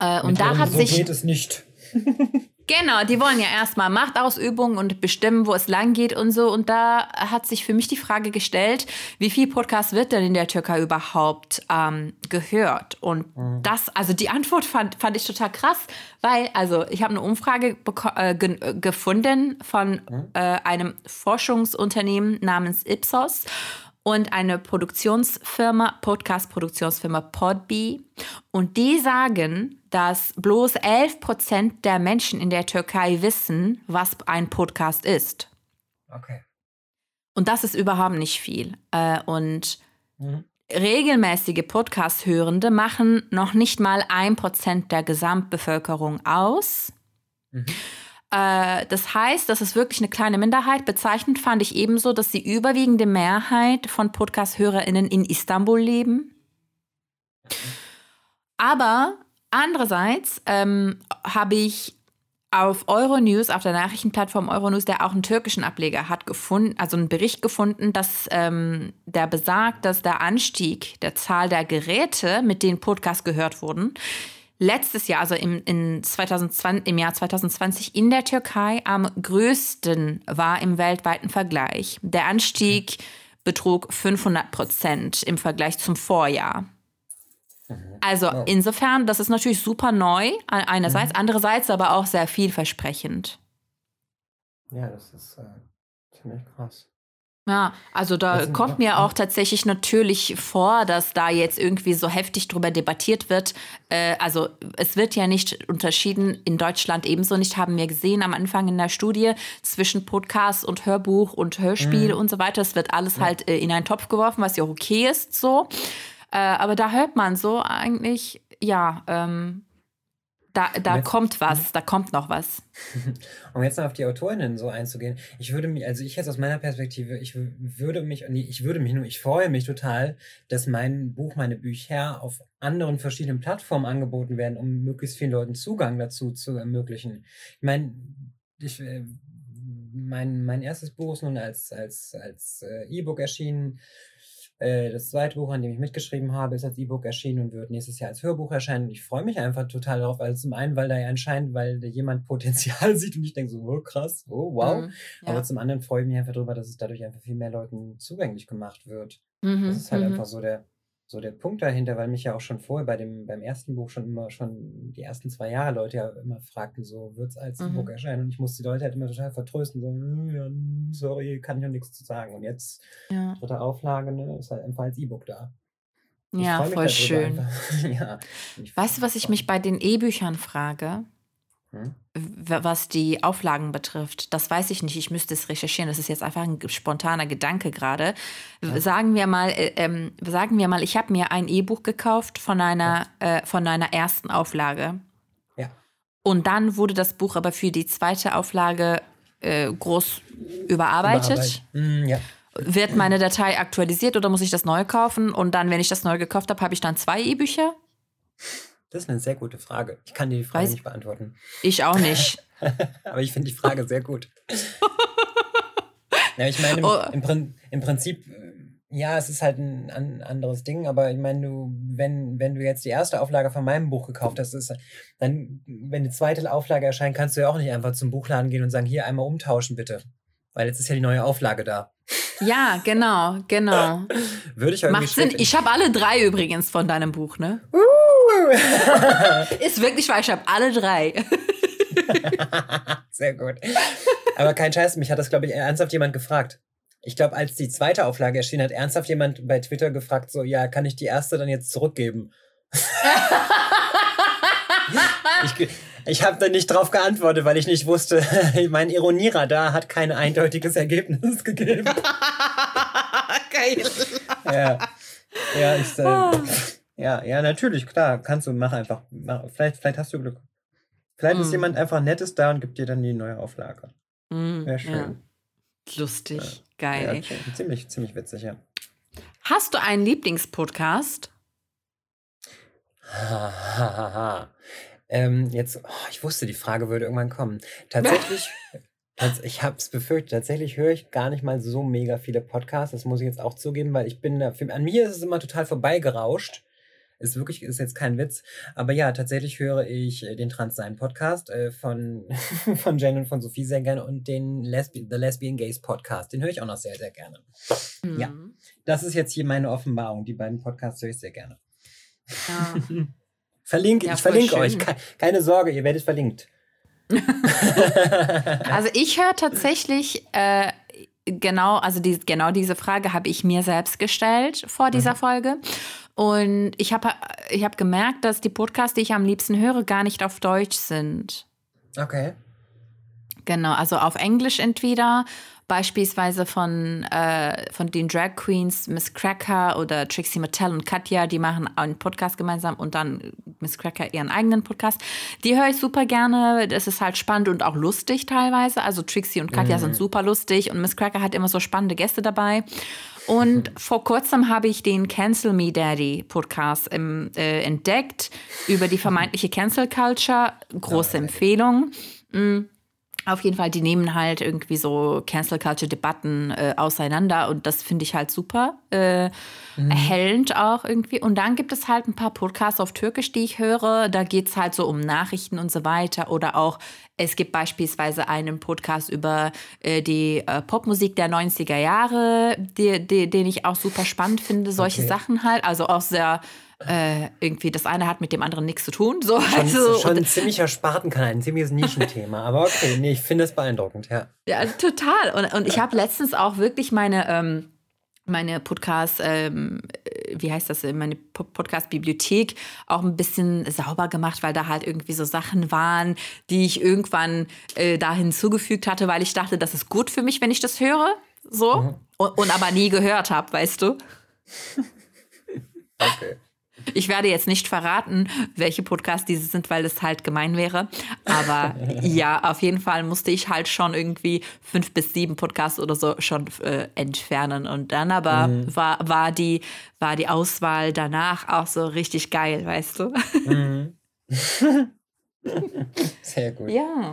Äh, und Mit da hat so sich. geht es nicht. [LAUGHS] Genau, die wollen ja erstmal Machtausübung und bestimmen, wo es lang geht und so. Und da hat sich für mich die Frage gestellt, wie viel Podcast wird denn in der Türkei überhaupt ähm, gehört? Und das, also die Antwort fand, fand ich total krass, weil, also ich habe eine Umfrage äh, ge gefunden von äh, einem Forschungsunternehmen namens Ipsos und eine Produktionsfirma, Podcast-Produktionsfirma Podbee. Und die sagen, dass bloß 11 Prozent der Menschen in der Türkei wissen, was ein Podcast ist. Okay. Und das ist überhaupt nicht viel. Äh, und Mhm. regelmäßige Podcast-Hörende machen noch nicht mal ein Prozent der Gesamtbevölkerung aus. Mhm. Äh, das heißt, das ist wirklich eine kleine Minderheit. Bezeichnend fand ich ebenso, dass die überwiegende Mehrheit von Podcast-HörerInnen in Istanbul leben. Aber andererseits ähm, habe ich auf Euronews, auf der Nachrichtenplattform Euronews, der auch einen türkischen Ableger hat gefunden, also einen Bericht gefunden, dass ähm, der besagt, dass der Anstieg der Zahl der Geräte, mit denen Podcasts gehört wurden, letztes Jahr, also im, in 2020, im Jahr 2020 in der Türkei am größten war im weltweiten Vergleich. Der Anstieg betrug 500 Prozent im Vergleich zum Vorjahr. Also Wow. insofern, das ist natürlich super neu, einerseits, Mhm. andererseits aber auch sehr vielversprechend. Ja, das ist äh, ziemlich krass. Ja, also da Also, kommt ja, mir auch tatsächlich natürlich vor, dass da jetzt irgendwie so heftig drüber debattiert wird. Äh, also es wird ja nicht unterschieden, in Deutschland ebenso nicht, haben wir gesehen am Anfang in der Studie, zwischen Podcast und Hörbuch und Hörspiel Mhm. und so weiter. Es wird alles halt äh, in einen Topf geworfen, was ja okay ist so. Äh, aber da hört man so eigentlich, ja, ähm, da, da Jetzt- kommt was, da kommt noch was. [LAUGHS] Um jetzt noch auf die Autorinnen so einzugehen, ich würde mich, also ich jetzt aus meiner Perspektive, ich würde mich, nee, ich würde mich nur, ich freue mich total, dass mein Buch, meine Bücher auf anderen verschiedenen Plattformen angeboten werden, um möglichst vielen Leuten Zugang dazu zu ermöglichen. Ich meine, ich, äh, mein, mein erstes Buch ist nun als, als, als äh, E-Book erschienen. Äh, Das zweite Buch, an dem ich mitgeschrieben habe, ist als E-Book erschienen und wird nächstes Jahr als Hörbuch erscheinen. Ich freue mich einfach total darauf, also zum einen, weil da ja anscheinend, weil da jemand [LAUGHS] Potenzial sieht und ich denke so, oh krass, oh wow. Mhm, ja. Aber zum anderen freue ich mich einfach darüber, dass es dadurch einfach viel mehr Leuten zugänglich gemacht wird. Mhm, Das ist halt mhm. einfach so der, so der Punkt dahinter, weil mich ja auch schon vorher bei dem, beim ersten Buch schon immer, schon die ersten zwei Jahre Leute ja immer fragten, so, wird es als Mhm. E-Book erscheinen? Und ich musste die Leute halt immer total vertrösten, so, "Hm, ja, sorry, kann ich noch nichts zu sagen. Und jetzt, Ja, dritte Auflage, ne, ist halt einfach als E-Book da. Ich ja voll schön. [LAUGHS] ja. Weißt du, was ich mich bei den E-Büchern frage? Hm? was die Auflagen betrifft. Das weiß ich nicht. Ich müsste es recherchieren. Das ist jetzt einfach ein spontaner Gedanke gerade. W- Sagen wir mal, äh, ähm, sagen wir mal, ich habe mir ein E-Buch gekauft von einer, äh, von einer ersten Auflage. Ja. Und dann wurde das Buch aber für die zweite Auflage äh, groß überarbeitet. Hm, ja. Wird meine Datei aktualisiert oder muss ich das neu kaufen? Und dann, wenn ich das neu gekauft habe, habe ich dann zwei E-Bücher? Das ist eine sehr gute Frage. Ich kann dir die Frage Weiß- nicht beantworten. Ich auch nicht. [LAUGHS] Aber ich finde die Frage sehr gut. [LAUGHS] ja, ich meine, im, Oh. im, im Prinzip, äh, ja, es ist halt ein, an, anderes Ding, aber ich meine, du, wenn, wenn du jetzt die erste Auflage von meinem Buch gekauft hast, ist, dann, wenn die zweite Auflage erscheint, kannst du ja auch nicht einfach zum Buchladen gehen und sagen, hier einmal umtauschen, bitte. Weil jetzt ist ja die neue Auflage da. Ja, genau, genau. Würde ich Macht Sinn. Ich habe alle drei übrigens von deinem Buch, ne? [LAUGHS] Ist wirklich wahr, ich habe alle drei. [LAUGHS] Sehr gut. Aber kein Scheiß, mich hat das, glaube ich, ernsthaft jemand gefragt. Ich glaube, als die zweite Auflage erschien, hat ernsthaft jemand bei Twitter gefragt, so, ja, kann ich die erste dann jetzt zurückgeben? [LAUGHS] ich ich habe da nicht drauf geantwortet, weil ich nicht wusste, mein Ironieradar hat kein eindeutiges Ergebnis gegeben. Geil. ja. Ja, ich, äh, ja, ja, natürlich, klar, kannst du, mach einfach. Mach, vielleicht, vielleicht hast du Glück. Vielleicht ist Mm. jemand einfach nettes da und gibt dir dann die neue Auflage. Mm, Wäre schön. Ja. Lustig, geil. Ja, okay. ziemlich, ziemlich witzig, ja. Hast du einen Lieblingspodcast? Ha, ha, ha, ha. Ähm, jetzt, oh, ich wusste, die Frage würde irgendwann kommen. Tatsächlich, [LAUGHS] tats ich habe es befürchtet, tatsächlich höre ich gar nicht mal so mega viele Podcasts. Das muss ich jetzt auch zugeben, weil ich bin, da- an mir ist es immer total vorbeigerauscht. Ist wirklich, ist jetzt kein Witz. Aber ja, tatsächlich höre ich äh, den Transsein-Podcast äh, von, [LAUGHS] von Jen und von Sophie sehr gerne und den Lesbi The Lesbian Gays Podcast. Den höre ich auch noch sehr, sehr gerne. Ja. Mhm. Das ist jetzt hier meine Offenbarung. Die beiden Podcasts höre ich sehr gerne. Ja. [LAUGHS] Verlinke, Ja, ich verlinke schön. euch. Ke keine Sorge, ihr werdet verlinkt. [LAUGHS] Also ich höre tatsächlich äh, genau, also die, genau diese Frage habe ich mir selbst gestellt vor dieser Folge. Und ich habe ich hab gemerkt, dass die Podcasts, die ich am liebsten höre, gar nicht auf Deutsch sind. Okay. Genau, also auf Englisch entweder, beispielsweise von, äh, von den Drag Queens Miss Cracker oder Trixie Mattel und Katja, die machen einen Podcast gemeinsam und dann Miss Cracker ihren eigenen Podcast. Die höre ich super gerne. Das ist halt spannend und auch lustig teilweise. Also Trixie und Katja sind super lustig und Miss Cracker hat immer so spannende Gäste dabei. Und [LAUGHS] vor kurzem habe ich den Cancel Me Daddy Podcast im, äh, entdeckt über die vermeintliche Cancel Culture. Große Empfehlung. Mm. Auf jeden Fall, die nehmen halt irgendwie so Cancel Culture Debatten äh, auseinander und das finde ich halt super. Äh, mhm. Erhellend auch irgendwie. Und dann gibt es halt ein paar Podcasts auf Türkisch, die ich höre. Da geht es halt so um Nachrichten und so weiter. Oder auch, es gibt beispielsweise einen Podcast über äh, die äh, Popmusik der 90er Jahre, die, die, den ich auch super spannend finde. Solche okay. Sachen halt. Also auch sehr äh, irgendwie das eine hat mit dem anderen nichts zu tun. So, schon, also, schon ein ziemlicher Spatenkanal, ein ziemliches Nischenthema. Aber okay, nee, ich finde es beeindruckend, ja. Ja, total. Und, und ich habe letztens auch wirklich meine, ähm, meine Podcast, ähm, wie heißt das, meine Podcast-Bibliothek auch ein bisschen sauber gemacht, weil da halt irgendwie so Sachen waren, die ich irgendwann äh, da hinzugefügt hatte, weil ich dachte, das ist gut für mich, wenn ich das höre. So. Mhm. Und, und aber nie gehört habe, weißt du? [LAUGHS] Okay. Ich werde jetzt nicht verraten, welche Podcasts diese sind, weil es halt gemein wäre. Aber [LAUGHS] ja, auf jeden Fall musste ich halt schon irgendwie fünf bis sieben Podcasts oder so schon äh, entfernen. Und dann aber mhm. war, war, die, war die Auswahl danach auch so richtig geil, weißt du? Mhm. [LAUGHS] Sehr gut. Ja.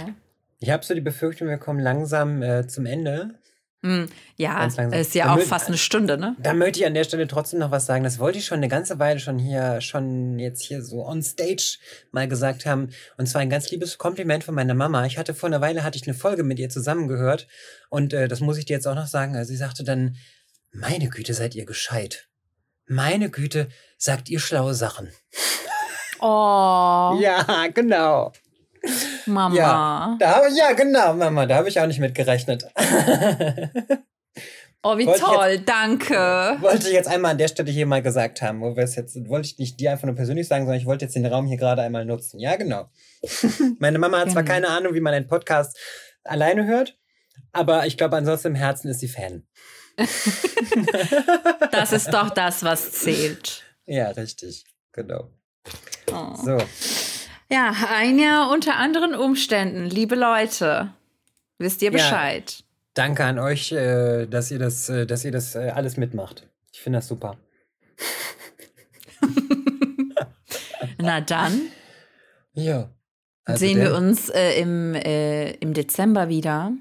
Ich habe so die Befürchtung, wir kommen langsam äh, zum Ende. Hm, ja, ist ja auch fast eine Stunde, ne? Da möchte ich an der Stelle trotzdem noch was sagen. Das wollte ich schon eine ganze Weile schon hier, schon jetzt hier so on stage mal gesagt haben. Und zwar ein ganz liebes Kompliment von meiner Mama. Ich hatte vor einer Weile, hatte ich eine Folge mit ihr zusammengehört. Und äh, das muss ich dir jetzt auch noch sagen. Also sie sagte dann, meine Güte, seid ihr gescheit. Meine Güte, sagt ihr schlaue Sachen. Oh. ja, genau. Mama. Ja, da ja, genau, Mama, da habe ich auch nicht mit gerechnet. [LAUGHS] Oh, wie wollte toll, jetzt, danke. Wollte ich jetzt einmal an der Stelle hier mal gesagt haben, wo wir es jetzt, wollte ich nicht dir einfach nur persönlich sagen, sondern ich wollte jetzt den Raum hier gerade einmal nutzen. Ja, genau. [LAUGHS] Meine Mama hat genau. zwar keine Ahnung, wie man einen Podcast alleine hört, aber ich glaube, ansonsten im Herzen ist sie Fan. [LAUGHS] das ist doch das, was zählt. Ja, richtig. Genau. Oh. So. Ja, ein Jahr unter anderen Umständen, liebe Leute. Wisst ihr Bescheid? Ja, danke an euch, äh, dass ihr das, äh, dass ihr das äh, alles mitmacht. Ich finde das super. [LAUGHS] Na dann. Ja. Also sehen wir uns äh, im, äh, im Dezember wieder.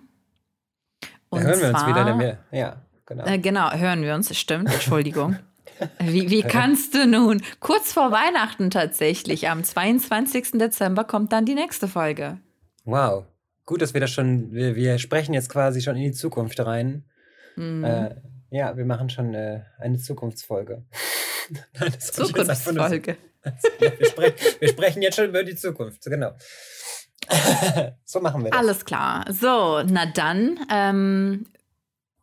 Und da hören wir zwar, uns wieder. Ja, genau. Äh, genau, hören wir uns. Stimmt, Entschuldigung. [LAUGHS] Wie, wie [LAUGHS] kannst du nun? Kurz vor Weihnachten tatsächlich, am 22. Dezember kommt dann die nächste Folge. Wow. Gut, dass wir das schon, wir, wir sprechen jetzt quasi schon in die Zukunft rein. Mhm. Äh, ja, wir machen schon äh, eine Zukunftsfolge. [LAUGHS] Nein, Zukunftsfolge. [LAUGHS] wir, sprechen, wir sprechen jetzt schon über die Zukunft, genau. so machen wir das. Alles klar. So, na dann, ähm,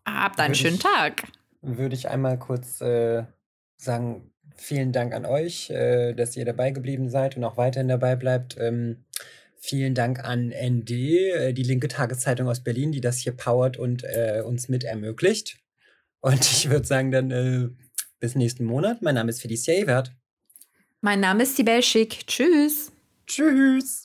habt einen würde schönen ich, Tag. Würde ich einmal kurz äh, sagen vielen Dank an euch, äh, dass ihr dabei geblieben seid und auch weiterhin dabei bleibt. Ähm, vielen Dank an ND, äh, die linke Tageszeitung aus Berlin, die das hier powert und äh, uns mit ermöglicht. Und [LAUGHS] ich würde sagen, dann äh, bis nächsten Monat. Mein Name ist Felicia Evert. Mein Name ist Sibel Schick. Tschüss. Tschüss.